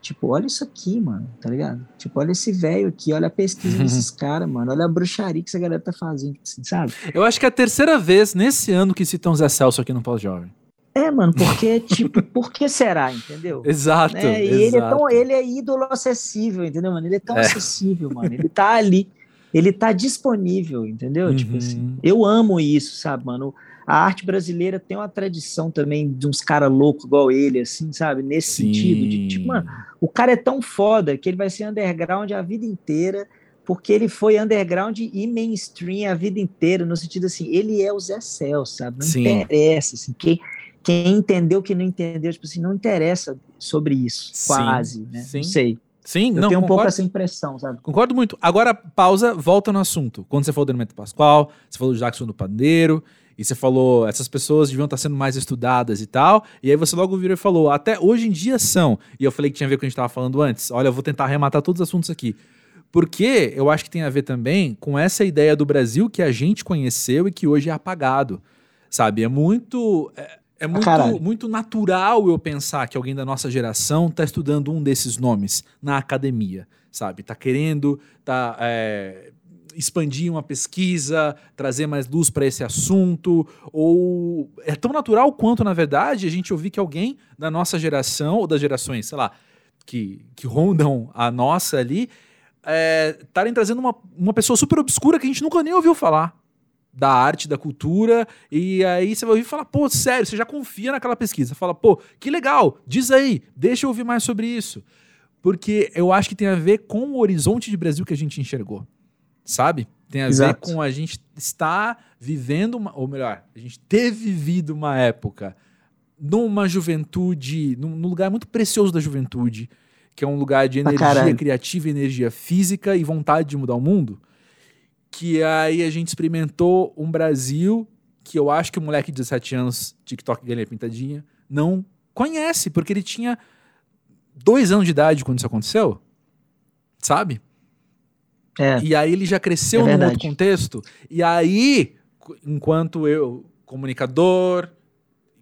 Tipo, olha isso aqui, mano, tá ligado? Tipo, olha esse velho aqui, olha a pesquisa desses caras, mano, olha a bruxaria que essa galera tá fazendo, tipo assim, sabe? Eu acho que é a terceira vez nesse ano que citam Zé Celso aqui no Pós-Jovem. É, mano, porque, tipo, por que será, entendeu? Exato. Né? E ele é tão, ele é ídolo acessível, entendeu, mano? Ele é tão é. acessível, mano. Ele tá ali, ele tá disponível, entendeu? Uhum. Tipo assim, eu amo isso, sabe, mano? A arte brasileira tem uma tradição também de uns caras loucos igual ele, assim, sabe? Nesse Sim. sentido, de tipo, mano, o cara é tão foda que ele vai ser underground a vida inteira, porque ele foi underground e mainstream a vida inteira, no sentido assim, ele é o Zé Cel, sabe? Não Sim. interessa, assim, quem, quem entendeu, quem não entendeu, tipo assim, não interessa sobre isso, quase, Sim. né? Sim. Não sei. Sim, eu não, tenho um pouco essa impressão, sabe? Concordo muito. Agora, pausa, volta no assunto. Quando você falou do Elemento Pascoal, você falou do Jackson do Pandeiro, e você falou, essas pessoas deviam estar sendo mais estudadas e tal, e aí você logo virou e falou, até hoje em dia são. E eu falei que tinha a ver com o que a gente estava falando antes. Olha, eu vou tentar arrematar todos os assuntos aqui. Porque eu acho que tem a ver também com essa ideia do Brasil que a gente conheceu e que hoje é apagado. Sabe? É muito. É, é muito, muito natural eu pensar que alguém da nossa geração está estudando um desses nomes na academia, sabe? Está querendo tá, é, expandir uma pesquisa, trazer mais luz para esse assunto, ou é tão natural quanto, na verdade, a gente ouvir que alguém da nossa geração, ou das gerações, sei lá, que, que rondam a nossa ali, estarem é, trazendo uma, uma pessoa super obscura que a gente nunca nem ouviu falar da arte, da cultura, e aí você vai ouvir falar, pô, sério, você já confia naquela pesquisa. Fala, pô, que legal, diz aí, deixa eu ouvir mais sobre isso. Porque eu acho que tem a ver com o horizonte de Brasil que a gente enxergou, sabe? Tem a Exato. ver com a gente estar vivendo, uma, ou melhor, a gente ter vivido uma época numa juventude, num, num lugar muito precioso da juventude, que é um lugar de energia criativa, energia física e vontade de mudar o mundo que aí a gente experimentou um Brasil que eu acho que o moleque de 17 anos, TikTok Galinha Pintadinha, não conhece, porque ele tinha dois anos de idade quando isso aconteceu, sabe? É, e aí ele já cresceu é num outro contexto. E aí, enquanto eu, comunicador,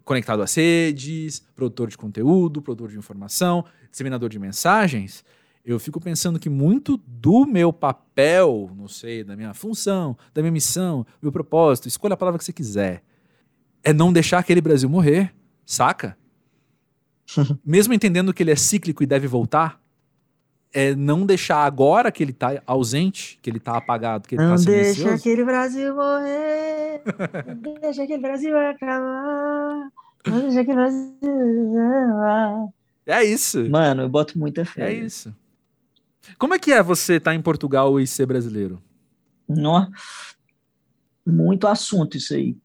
conectado às redes, produtor de conteúdo, produtor de informação, disseminador de mensagens, eu fico pensando que muito do meu papel, não sei, da minha função, da minha missão, meu propósito, escolha a palavra que você quiser, é não deixar aquele Brasil morrer, saca? Mesmo entendendo que ele é cíclico e deve voltar, é não deixar agora que ele tá ausente, que ele tá apagado, que ele não tá silencioso. deixa aquele Brasil morrer, não deixa aquele Brasil acabar, não deixa aquele Brasil acabar. É isso. Mano, eu boto muita fé. É isso. Como é que é você estar tá em Portugal e ser brasileiro? Não, muito assunto isso aí.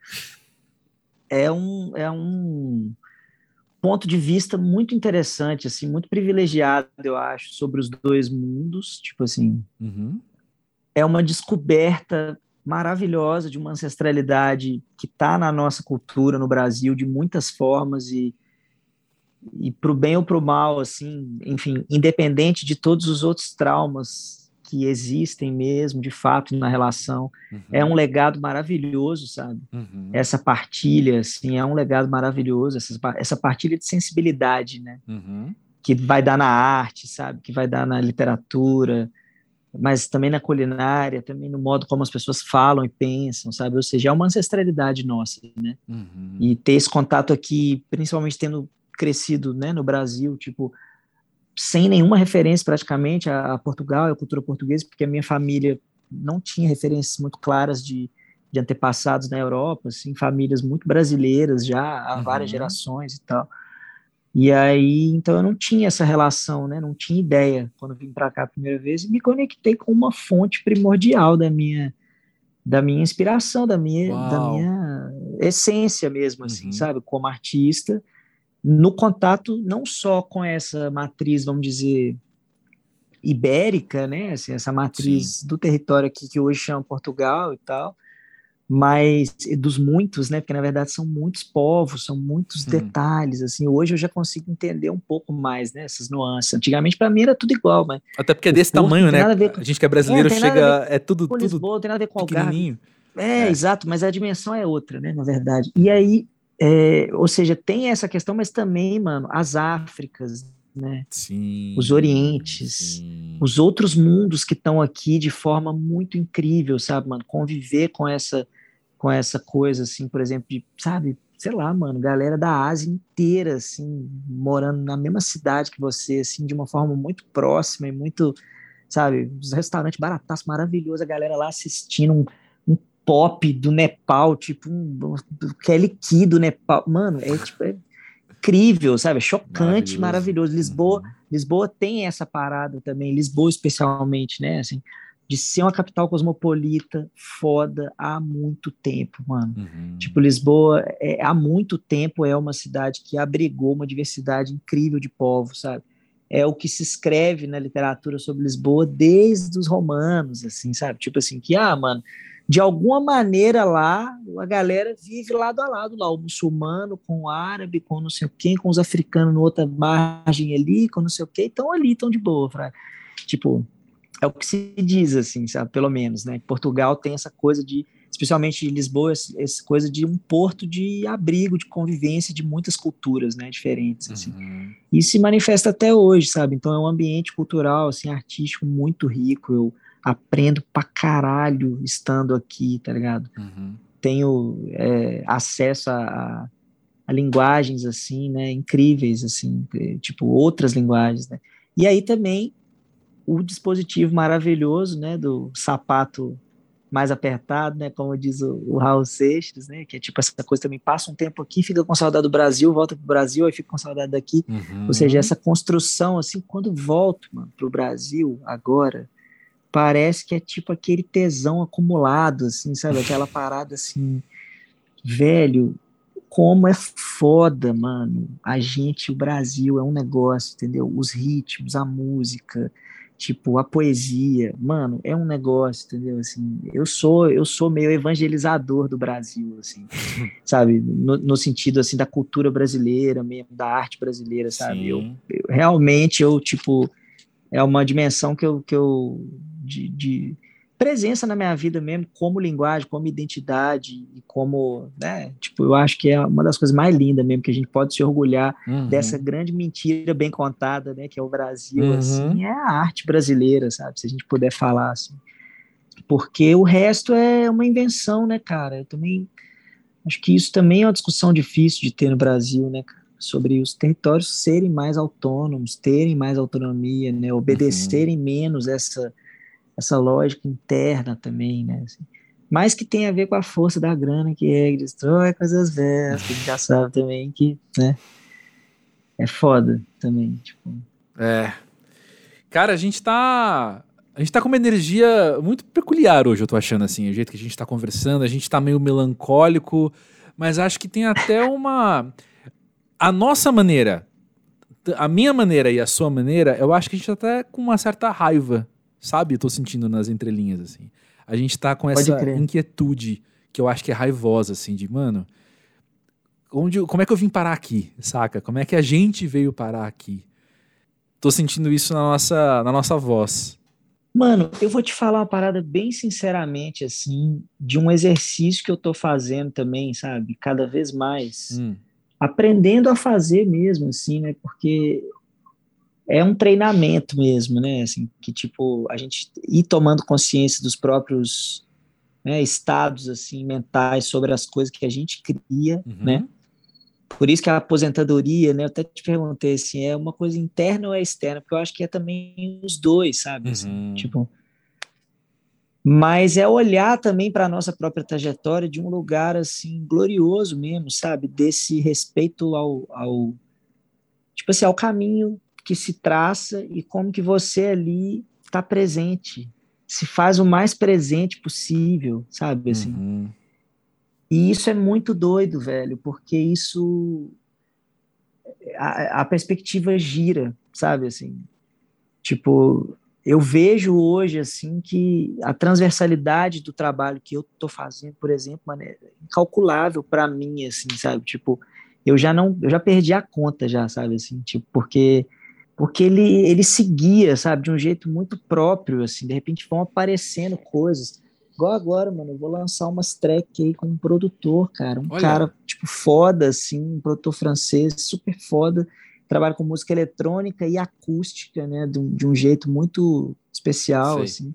É um, é um ponto de vista muito interessante, assim, muito privilegiado, eu acho, sobre os dois mundos. Tipo assim, uhum. é uma descoberta maravilhosa de uma ancestralidade que está na nossa cultura no Brasil de muitas formas e e para o bem ou para o mal, assim, enfim, independente de todos os outros traumas que existem mesmo, de fato, na relação, uhum. é um legado maravilhoso, sabe? Uhum. Essa partilha, assim, é um legado maravilhoso, essa, essa partilha de sensibilidade, né? Uhum. Que vai dar na arte, sabe? Que vai dar na literatura, mas também na culinária, também no modo como as pessoas falam e pensam, sabe? Ou seja, é uma ancestralidade nossa, né? Uhum. E ter esse contato aqui, principalmente tendo crescido né, no Brasil, tipo, sem nenhuma referência praticamente a, a Portugal, a cultura portuguesa, porque a minha família não tinha referências muito claras de, de antepassados na Europa, assim, famílias muito brasileiras já há uhum. várias gerações e tal. E aí, então eu não tinha essa relação, né? Não tinha ideia quando vim para cá a primeira vez e me conectei com uma fonte primordial da minha da minha inspiração, da minha Uau. da minha essência mesmo, assim, uhum. sabe? Como artista no contato não só com essa matriz, vamos dizer, ibérica, né, assim, essa matriz Sim. do território aqui que hoje chama Portugal e tal, mas dos muitos, né, porque na verdade são muitos povos, são muitos hum. detalhes, assim, hoje eu já consigo entender um pouco mais, né, essas nuances. Antigamente para mim era tudo igual, mas até porque é desse tamanho, né? A, com... a, gente que é brasileiro é, chega é tudo tudo Lisboa, tem nada a ver com Algarve. É, é, exato, mas a dimensão é outra, né, na verdade. E aí é, ou seja, tem essa questão, mas também, mano, as Áfricas, né? Sim, os Orientes, sim. os outros mundos que estão aqui de forma muito incrível, sabe, mano? Conviver com essa, com essa coisa, assim, por exemplo, de, sabe, sei lá, mano, galera da Ásia inteira, assim, morando na mesma cidade que você, assim, de uma forma muito próxima e muito, sabe, os restaurantes barataços, maravilhosos, a galera lá assistindo um, um pop do Nepal, tipo um, Kelly Key do Nepal. Mano, é tipo é incrível, sabe? É chocante, maravilhoso. maravilhoso. Lisboa, uhum. Lisboa tem essa parada também, Lisboa especialmente, né? Assim, de ser uma capital cosmopolita foda há muito tempo, mano. Uhum. Tipo, Lisboa é, há muito tempo é uma cidade que abrigou uma diversidade incrível de povos, sabe? É o que se escreve na literatura sobre Lisboa desde os romanos, assim, sabe? Tipo assim, que, ah, mano, de alguma maneira lá, a galera vive lado a lado lá, o muçulmano com o árabe, com não sei o quê, com os africanos na outra margem ali, com não sei o quê, estão ali, estão de boa. Tipo, é o que se diz, assim, sabe, pelo menos, né? Portugal tem essa coisa de, especialmente Lisboa, essa coisa de um porto de abrigo, de convivência de muitas culturas, né, diferentes, assim. Uhum. E se manifesta até hoje, sabe? Então é um ambiente cultural, assim, artístico muito rico. Eu aprendo pra caralho estando aqui, tá ligado? Uhum. Tenho é, acesso a, a, linguagens, assim, né, incríveis, assim, tipo outras linguagens, né? E aí também o dispositivo maravilhoso, né, do sapato mais apertado, né, como diz o, o, Raul Seixas, né, que é tipo essa coisa também, passa um tempo aqui, fica com saudade do Brasil, volta pro Brasil, aí fica com saudade daqui, uhum. ou seja, essa construção, assim, quando volto, mano, pro Brasil, agora, parece que é tipo aquele tesão acumulado, assim, sabe? Aquela parada assim, velho, como é foda, mano. A gente, o Brasil é um negócio, entendeu? Os ritmos, a música, tipo, a poesia, mano, é um negócio, entendeu? Assim, eu sou, eu sou meio evangelizador do Brasil, assim, sabe? No, no, sentido, assim, da cultura brasileira mesmo, da arte brasileira, sabe? Eu, eu, realmente, eu, tipo, é uma dimensão que eu, que eu de, de, presença na minha vida mesmo, como linguagem, como identidade e como, né, tipo, eu acho que é uma das coisas mais lindas mesmo, que a gente pode se orgulhar uhum. dessa grande mentira bem contada, né, que é o Brasil, uhum. assim, é a arte brasileira, sabe, se a gente puder falar, assim, porque o resto é uma invenção, né, cara, eu também acho que isso também é uma discussão difícil de ter no Brasil, né, cara, sobre os territórios serem mais autônomos, terem mais autonomia, né, obedecerem uhum. menos essa essa lógica interna também, né? Assim, mas que tem a ver com a força da grana que é, que destrói coisas velhas, que já sabe também que, né? É foda também, tipo. É. Cara, a gente tá. A gente tá com uma energia muito peculiar hoje, eu tô achando, assim, o jeito que a gente tá conversando, a gente tá meio melancólico, mas acho que tem até uma. A nossa maneira, a minha maneira e a sua maneira, eu acho que a gente tá até com uma certa raiva sabe? Eu tô sentindo nas entrelinhas, assim. A gente tá com essa inquietude que eu acho que é raivosa, assim, de, mano, onde, como é que eu vim parar aqui, saca? Como é que a gente veio parar aqui? Tô sentindo isso na nossa, na nossa voz. Mano, eu vou te falar uma parada bem sinceramente, assim, de um exercício que eu tô fazendo também, sabe? Cada vez mais. Hum. Aprendendo a fazer mesmo, assim, né? Porque é um treinamento mesmo, né? Assim, que tipo a gente ir tomando consciência dos próprios né, estados assim mentais sobre as coisas que a gente cria, uhum. né? Por isso que a aposentadoria, né? Eu até te perguntei assim, é uma coisa interna ou é externa? Porque eu acho que é também os dois, sabe? Assim, uhum. tipo, mas é olhar também para a nossa própria trajetória de um lugar assim glorioso mesmo, sabe? Desse respeito ao, ao tipo assim, ao caminho que se traça e como que você ali está presente, se faz o mais presente possível, sabe assim. Uhum. E isso é muito doido, velho, porque isso a, a perspectiva gira, sabe assim. Tipo, eu vejo hoje assim que a transversalidade do trabalho que eu estou fazendo, por exemplo, mano, é incalculável para mim assim, sabe? Tipo, eu já não, eu já perdi a conta já, sabe assim, tipo, porque porque ele, ele seguia, sabe, de um jeito muito próprio, assim, de repente vão aparecendo coisas, igual agora, mano, eu vou lançar umas track aí com um produtor, cara, um Olha. cara, tipo, foda, assim, um produtor francês, super foda, trabalha com música eletrônica e acústica, né, de, de um jeito muito especial, Sei. assim,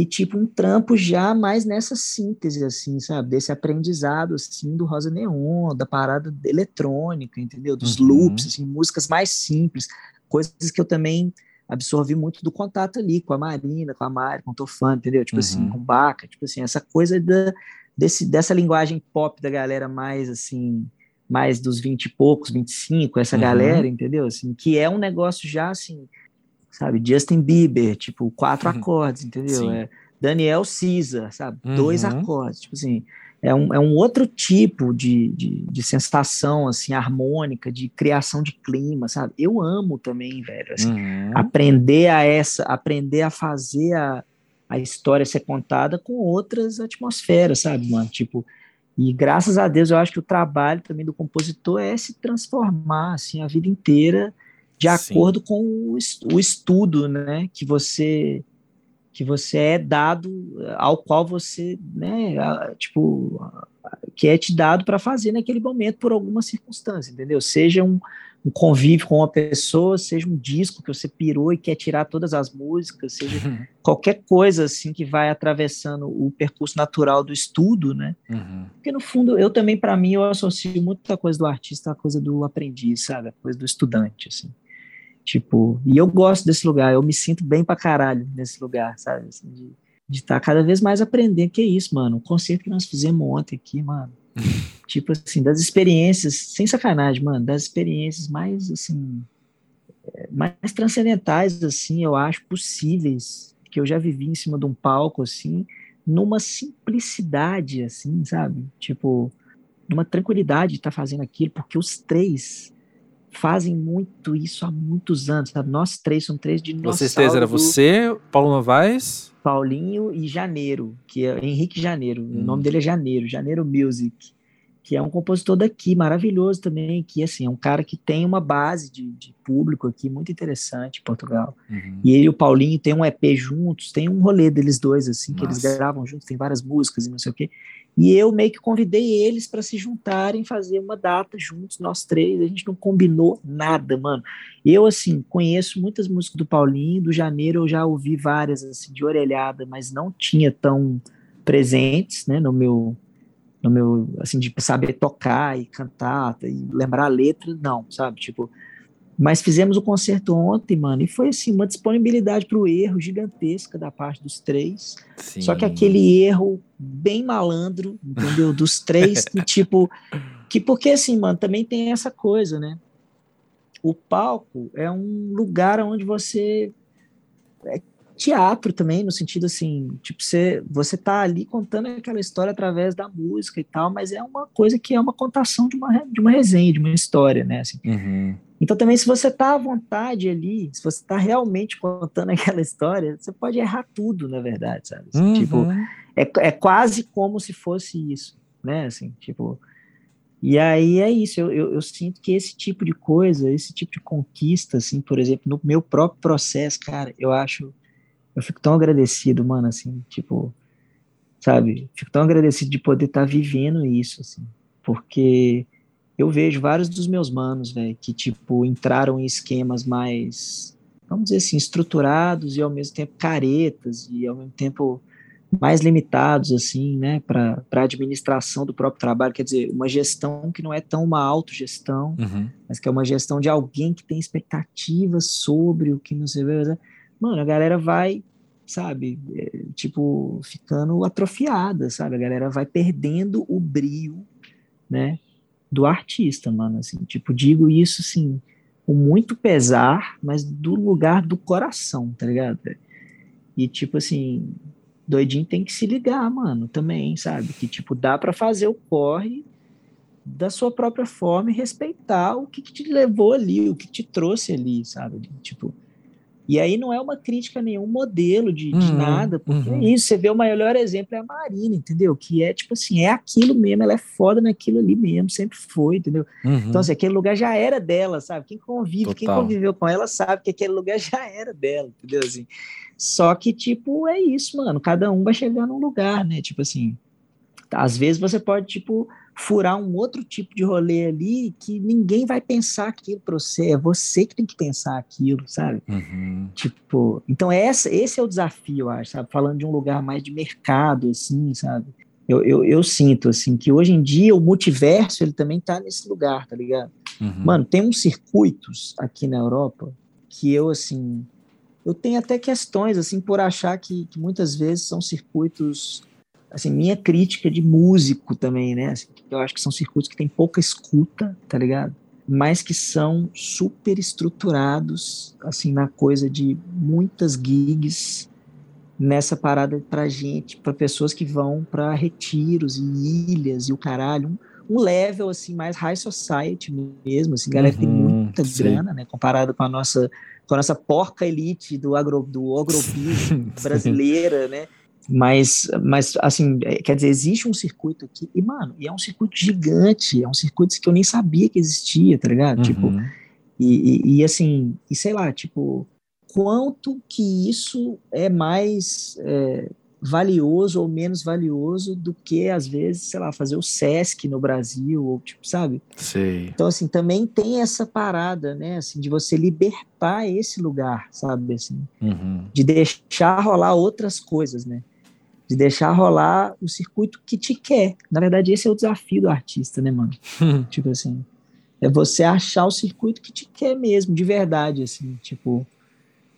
e tipo um trampo já mais nessa síntese assim, sabe, desse aprendizado assim do Rosa Neon, da parada eletrônica, entendeu? Dos uhum. loops, assim, músicas mais simples, coisas que eu também absorvi muito do contato ali com a Marina, com a Mari, com o Tofano, entendeu? Tipo assim, uhum. assim, com o Baca, tipo assim, essa coisa da, desse, dessa linguagem pop da galera mais assim, mais dos 20 e poucos, 25, essa uhum. galera, entendeu? Assim, que é um negócio já assim, sabe, Justin Bieber, tipo, quatro uhum. acordes, entendeu? É Daniel Caesar, sabe? Dois uhum. acordes, tipo assim, é um, é um outro tipo de, de, de, sensação, assim, harmônica, de criação de clima, sabe? Eu amo também, velho, assim, uhum. aprender a essa, aprender a fazer a, a história ser contada com outras atmosferas, sabe, mano? Tipo, e graças a Deus eu acho que o trabalho também do compositor é se transformar, assim, a vida inteira de Sim. acordo com o, o estudo, né, que você que você é dado, ao qual você, né, tipo, que é te dado para fazer naquele momento por alguma circunstância, entendeu? Seja um, um, convívio com uma pessoa, seja um disco que você pirou e quer tirar todas as músicas, seja uhum. qualquer coisa assim que vai atravessando o percurso natural do estudo, né? Uhum. Porque no fundo, eu também, para mim, eu associo muita coisa do artista à coisa do aprendiz, sabe? A coisa do estudante, assim. Tipo, e eu gosto desse lugar, eu me sinto bem pra caralho nesse lugar, sabe? Assim, de estar tá cada vez mais aprendendo. Que é isso, mano? O concerto que nós fizemos ontem aqui, mano. tipo assim, das experiências, sem sacanagem, mano, das experiências mais, assim, é, mais transcendentais, assim, eu acho, possíveis, que eu já vivi em cima de um palco, assim, numa simplicidade, assim, sabe? Tipo, numa tranquilidade de estar tá fazendo aquilo, porque os três fazem muito isso há muitos anos, sabe? Nós três somos três dinossauros. Vocês três era você, Paulo Novaes? Paulinho e Janeiro, que é Henrique Janeiro. Hum. O nome dele é Janeiro, Janeiro Music, que é um compositor daqui, maravilhoso também, que assim, é um cara que tem uma base de, de público aqui muito interessante em Portugal. Uhum. E ele e o Paulinho tem um EP juntos, tem um rolê deles dois, assim, Nossa. que eles gravam juntos, tem várias músicas e não sei o quê. E eu meio que convidei eles para se juntarem, fazer uma data juntos, nós três. A gente não combinou nada, mano. Eu, assim, conheço muitas músicas do Paulinho, do Janeiro eu já ouvi várias, assim, de orelhada, mas não tinha tão presentes, né, no meu, no meu, assim, de saber tocar e cantar e lembrar a letra, não, sabe? Tipo, mas fizemos o concerto ontem, mano, e foi assim, uma disponibilidade para o erro gigantesca da parte dos três. Sim. Só que aquele erro bem malandro, entendeu? Dos três, que tipo. Que porque assim, mano, também tem essa coisa, né? O palco é um lugar onde você. É teatro também, no sentido assim, tipo, você, você tá ali contando aquela história através da música e tal, mas é uma coisa que é uma contação de uma, de uma resenha, de uma história, né? Assim. Uhum. Então, também, se você está à vontade ali, se você está realmente contando aquela história, você pode errar tudo, na verdade, sabe? Assim, uhum. Tipo, é, é quase como se fosse isso, né? Assim, tipo. E aí é isso, eu, eu, eu, sinto que esse tipo de coisa, esse tipo de conquista, assim, por exemplo, no meu próprio processo, cara, eu acho, eu fico tão agradecido, mano, assim, tipo, sabe, fico tão agradecido de poder estar tá vivendo isso, assim, porque eu vejo vários dos meus manos, velho, que, tipo, entraram em esquemas mais, vamos dizer assim, estruturados e ao mesmo tempo caretas e ao mesmo tempo mais limitados, assim, né, para a administração do próprio trabalho, quer dizer, uma gestão que não é tão uma autogestão, uhum. mas que é uma gestão de alguém que tem expectativas sobre o que não se vê. Mano, a galera vai, sabe, é, tipo, ficando atrofiada, sabe? A galera vai perdendo o brio, né? Do artista, mano, assim, tipo, digo isso, assim, com muito pesar, mas do lugar do coração, tá ligado? E, tipo, assim, doidinho tem que se ligar, mano, também, sabe? Que, tipo, dá para fazer o corre da sua própria forma e respeitar o que, que te levou ali, o que te trouxe ali, sabe? Tipo, e aí não é uma crítica a nenhum modelo de, de uhum, nada, porque uhum. é isso, você vê o melhor exemplo é a Marina, entendeu? Que é tipo assim, é aquilo mesmo, ela é foda naquilo ali mesmo, sempre foi, entendeu? Uhum. Então, assim, aquele lugar já era dela, sabe? Quem convive, Total. quem conviveu com ela sabe que aquele lugar já era dela, entendeu? Assim, só que, tipo, é isso, mano, cada um vai chegar num lugar, né? Tipo assim, às vezes você pode, tipo, furar um outro tipo de rolê ali que ninguém vai pensar aquilo para você, é você que tem que pensar aquilo, sabe? Uhum. Tipo, então essa, esse é o desafio, eu acho, sabe? Falando de um lugar mais de mercado, assim, sabe? Eu, eu, eu sinto, assim, que hoje em dia o multiverso, ele também tá nesse lugar, tá ligado? Uhum. Mano, tem uns circuitos aqui na Europa que eu, assim, eu tenho até questões, assim, por achar que, que muitas vezes são circuitos, assim, minha crítica de músico também, né? Assim, eu acho que são circuitos que tem pouca escuta, tá ligado? Mas que são super estruturados, assim, na coisa de muitas gigs nessa parada pra gente, para pessoas que vão para retiros e ilhas e o caralho. Um, um, level, assim, mais high society mesmo, assim, galera uhum, tem muita sim. grana, né? Comparado com a nossa com a nossa porca elite do agro do agrobusiness brasileira, né? Mas, mas, assim, é, quer dizer, existe um circuito aqui, e, mano, e é um circuito gigante, é um circuito que eu nem sabia que existia, tá ligado? Tipo, uhum. Tipo, e, e, e, assim, e sei lá, tipo, quanto que isso é mais é, valioso ou menos valioso do que, às vezes, sei lá, fazer o SESC no Brasil, ou tipo, sabe? Sei. Então, assim, também tem essa parada, né, assim, de você libertar esse lugar, sabe, assim, uhum. de deixar rolar outras coisas, né? De deixar rolar o circuito que te quer. Na verdade, esse é o desafio do artista, né, mano? tipo assim, é você achar o circuito que te quer mesmo, de verdade, assim, tipo,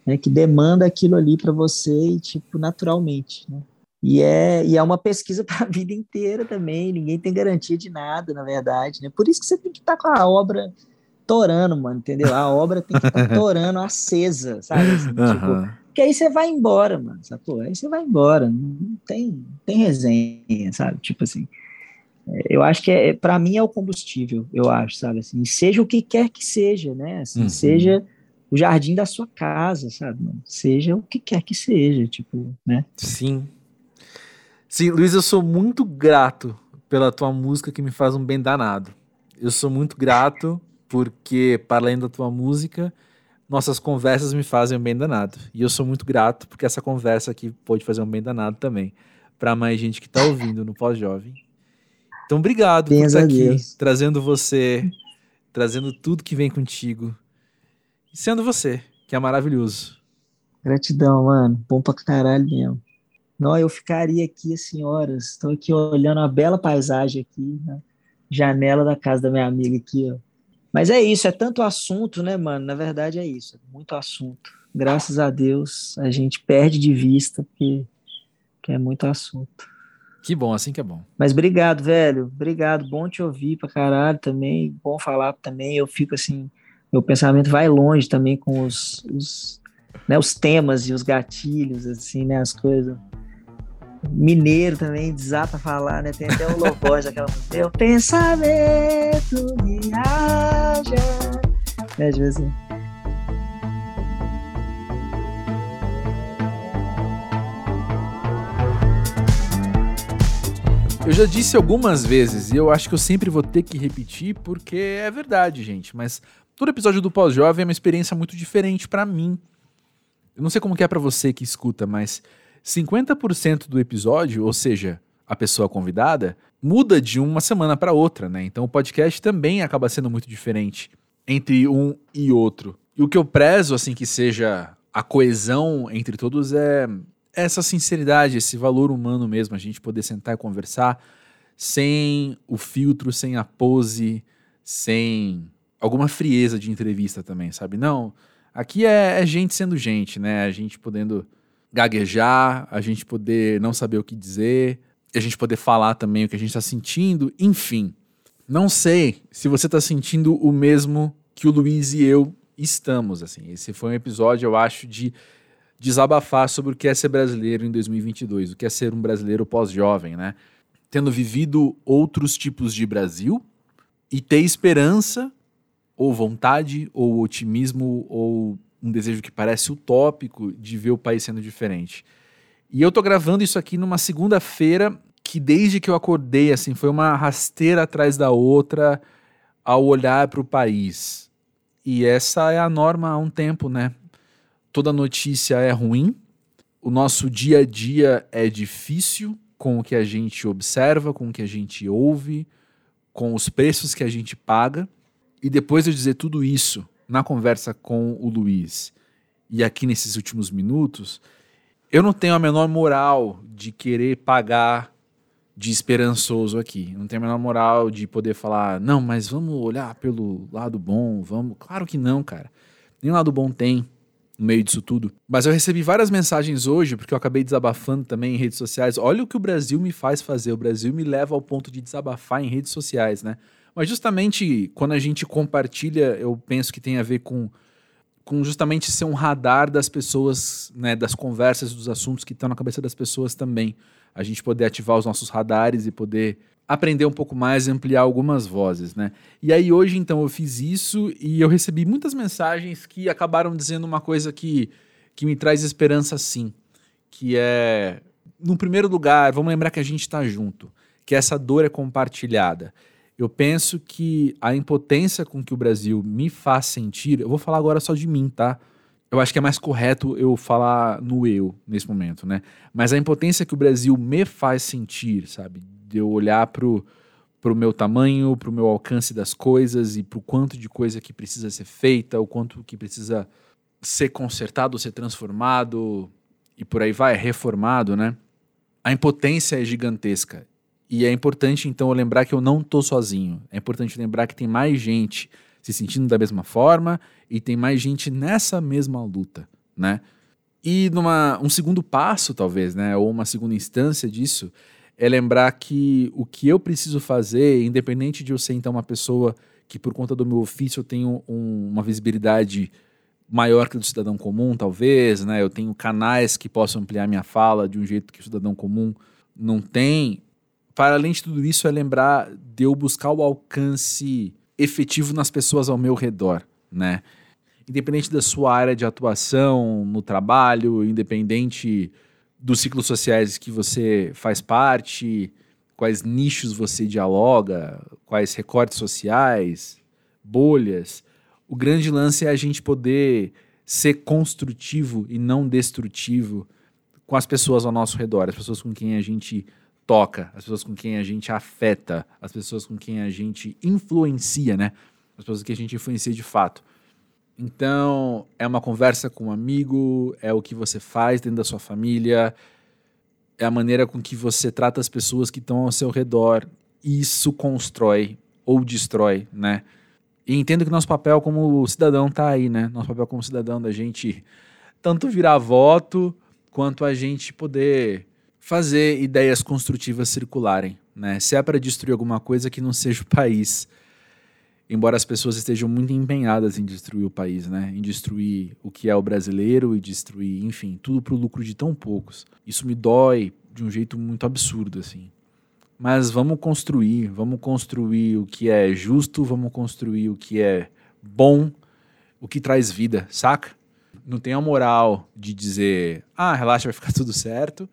né, que demanda aquilo ali para você e tipo naturalmente, né? E é, e é uma pesquisa para a vida inteira também, ninguém tem garantia de nada, na verdade, né? Por isso que você tem que estar tá com a obra torando, mano, entendeu? A obra tem que estar tá torando, acesa, sabe? Assim, uhum. tipo, porque aí você vai embora, mano, sacou? Aí você vai embora, não tem, tem resenha, sabe? Tipo assim, é, eu acho que é, para mim é o combustível, eu acho, sabe? Assim, seja o que quer que seja, né? Assim, uhum. Seja o jardim da sua casa, sabe? Mano? Seja o que quer que seja, tipo, né? Sim. Sim, Luiz, eu sou muito grato pela tua música que me faz um bem danado. Eu sou muito grato porque, para além da tua música, nossas conversas me fazem um bem danado. E eu sou muito grato porque essa conversa aqui pode fazer um bem danado também para mais gente que está ouvindo no pós-jovem. Então, obrigado Pensa por estar aqui, Deus. trazendo você, trazendo tudo que vem contigo sendo você, que é maravilhoso. Gratidão, mano. Bom pra caralho mesmo. Não, eu ficaria aqui assim horas. Estou aqui olhando a bela paisagem aqui, na janela da casa da minha amiga aqui, ó. Mas é isso, é tanto assunto, né, mano? Na verdade é isso, é muito assunto. Graças a Deus a gente perde de vista porque, porque é muito assunto. Que bom, assim que é bom. Mas obrigado, velho. Obrigado. Bom te ouvir pra caralho também. Bom falar também. Eu fico assim, meu pensamento vai longe também com os, os, né, os temas e os gatilhos, assim, né, as coisas. Mineiro também desata falar, né? Tem até o louvor aquela Meu pensamento viaja. Né, tipo assim. Eu já disse algumas vezes e eu acho que eu sempre vou ter que repetir porque é verdade, gente. Mas todo episódio do Pós-Jovem é uma experiência muito diferente para mim. Eu não sei como que é para você que escuta, mas 50% do episódio, ou seja, a pessoa convidada, muda de uma semana para outra, né? Então o podcast também acaba sendo muito diferente entre um e outro. E o que eu prezo, assim, que seja a coesão entre todos é essa sinceridade, esse valor humano mesmo, a gente poder sentar e conversar sem o filtro, sem a pose, sem alguma frieza de entrevista também, sabe? Não, aqui é, é, gente sendo gente, né? A gente podendo gaguejar, a gente poder não saber o que dizer, a gente poder falar também o que a gente está sentindo, enfim. Não sei se você está sentindo o mesmo que o Luiz e eu estamos, assim. Esse foi um episódio, eu acho, de desabafar sobre o que é ser brasileiro em 2022, o que é ser um brasileiro pós-jovem, né? Tendo vivido outros tipos de Brasil e ter esperança ou vontade, ou otimismo, ou um desejo que parece utópico de ver o país sendo diferente. E eu tô gravando isso aqui numa segunda-feira que desde que eu acordei assim foi uma rasteira atrás da outra ao olhar para o país. E essa é a norma há um tempo, né? Toda notícia é ruim, o nosso dia a dia é difícil com o que a gente observa, com o que a gente ouve, com os preços que a gente paga. E depois de dizer tudo isso na conversa com o Luiz e aqui nesses últimos minutos, eu não tenho a menor moral de querer pagar de esperançoso aqui. Não tenho a menor moral de poder falar, não, mas vamos olhar pelo lado bom, vamos. Claro que não, cara. Nem lado bom tem. no meio disso tudo. Mas eu recebi várias mensagens hoje, porque eu acabei desabafando também em redes sociais. Olha o que o Brasil me faz fazer. O Brasil me leva ao ponto de desabafar em redes sociais, né? Mas justamente quando a gente compartilha, eu penso que tem a ver com, com justamente ser um radar das pessoas, né? Das conversas, dos assuntos que estão na cabeça das pessoas também. A gente poder ativar os nossos radares e poder aprender um pouco mais, ampliar algumas vozes, né? E aí hoje então eu fiz isso e eu recebi muitas mensagens que acabaram dizendo uma coisa que, que me traz esperança sim, que é no primeiro lugar, vamos lembrar que a gente está junto, que essa dor é compartilhada. Eu penso que a impotência com que o Brasil me faz sentir, eu vou falar agora só de mim, tá? Eu acho que é mais correto eu falar no eu nesse momento, né? Mas a impotência que o Brasil me faz sentir, sabe? de eu olhar pro pro meu tamanho, pro meu alcance das coisas e pro quanto de coisa que precisa ser feita, o quanto que precisa ser consertado, ser transformado e por aí vai, reformado, né? A impotência é gigantesca. E é importante então lembrar que eu não tô sozinho. É importante lembrar que tem mais gente se sentindo da mesma forma e tem mais gente nessa mesma luta, né? E numa um segundo passo, talvez, né, ou uma segunda instância disso, é lembrar que o que eu preciso fazer, independente de eu ser então uma pessoa que por conta do meu ofício eu tenho um, uma visibilidade maior que a do cidadão comum, talvez, né? Eu tenho canais que possam ampliar minha fala de um jeito que o cidadão comum não tem. Para além de tudo isso, é lembrar de eu buscar o alcance efetivo nas pessoas ao meu redor, né? Independente da sua área de atuação no trabalho, independente dos ciclos sociais que você faz parte, quais nichos você dialoga, quais recortes sociais, bolhas. O grande lance é a gente poder ser construtivo e não destrutivo com as pessoas ao nosso redor, as pessoas com quem a gente toca, as pessoas com quem a gente afeta, as pessoas com quem a gente influencia, né? As pessoas que a gente influencia de fato. Então, é uma conversa com um amigo, é o que você faz dentro da sua família, é a maneira com que você trata as pessoas que estão ao seu redor. Isso constrói ou destrói, né? E entendo que nosso papel como cidadão tá aí, né? Nosso papel como cidadão da gente tanto virar voto quanto a gente poder fazer ideias construtivas circularem, né? Se é para destruir alguma coisa que não seja o país, embora as pessoas estejam muito empenhadas em destruir o país, né? Em destruir o que é o brasileiro e destruir, enfim, tudo pro lucro de tão poucos. Isso me dói de um jeito muito absurdo, assim. Mas vamos construir, vamos construir o que é justo, vamos construir o que é bom, o que traz vida, saca? Não tenho a moral de dizer, ah, relaxa, vai ficar tudo certo,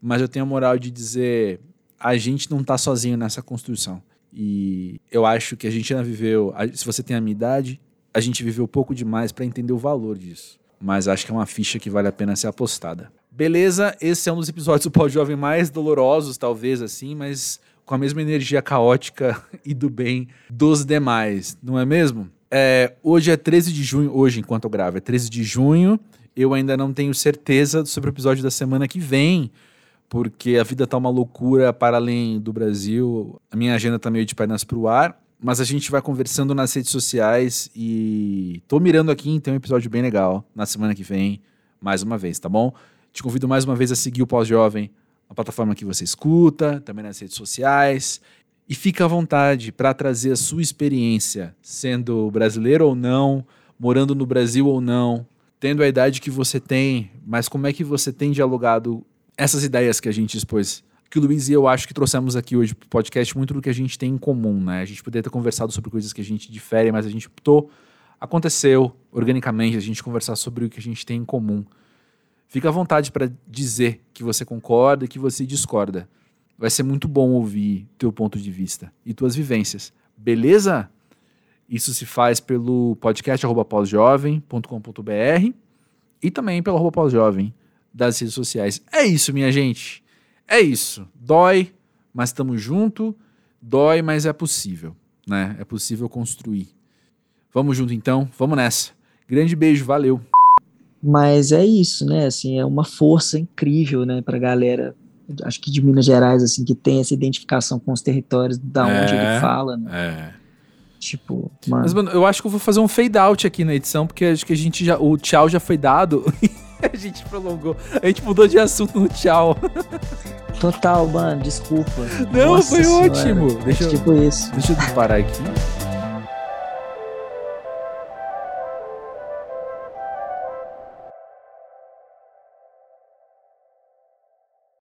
mas eu tenho a moral de dizer, a gente não tá sozinho nessa construção. E eu acho que a gente ainda viveu, se você tem a minha idade, a gente viveu pouco demais para entender o valor disso. Mas acho que é uma ficha que vale a pena ser apostada. Beleza, esse é um dos episódios do Pós-Jovem mais dolorosos, talvez assim, mas com a mesma energia caótica e do bem dos demais, não é mesmo? É, hoje é 13 de junho, hoje enquanto eu gravo, é 13 de junho. Eu ainda não tenho certeza sobre o episódio da semana que vem, porque a vida tá uma loucura para além do Brasil. A minha agenda tá meio de pernas pro ar, mas a gente vai conversando nas redes sociais e tô mirando aqui em ter um episódio bem legal na semana que vem, mais uma vez, tá bom? Te convido mais uma vez a seguir o Pós-Jovem, a plataforma que você escuta, também nas redes sociais. E fica à vontade para trazer a sua experiência, sendo brasileiro ou não, morando no Brasil ou não, tendo a idade que você tem, mas como é que você tem dialogado essas ideias que a gente expôs, que o Luiz e eu acho que trouxemos aqui hoje pro podcast, muito do que a gente tem em comum, né? A gente poderia ter conversado sobre coisas que a gente difere, mas a gente optou, aconteceu organicamente, a gente conversar sobre o que a gente tem em comum. Fica à vontade para dizer que você concorda e que você discorda. Vai ser muito bom ouvir teu ponto de vista e tuas vivências. Beleza? Isso se faz pelo podcast pausjovem.com.br e também pelo arroba pausjovem das redes sociais. É isso, minha gente. É isso. Dói, mas estamos junto. Dói, mas é possível, né? É possível construir. Vamos junto então, vamos nessa. Grande beijo, valeu. Mas é isso, né? Assim, é uma força incrível, né, pra galera, acho que de Minas Gerais assim, que tem essa identificação com os territórios da onde é, ele fala, né? É. Tipo, mano. Mas, mano, eu acho que eu vou fazer um fade out aqui na edição, porque acho que a gente já. O tchau já foi dado. a gente prolongou. A gente mudou de assunto no tchau. Total, mano, desculpa. Não, Nossa foi senhora. ótimo. É Deixa eu, tipo isso. deixa eu parar aqui.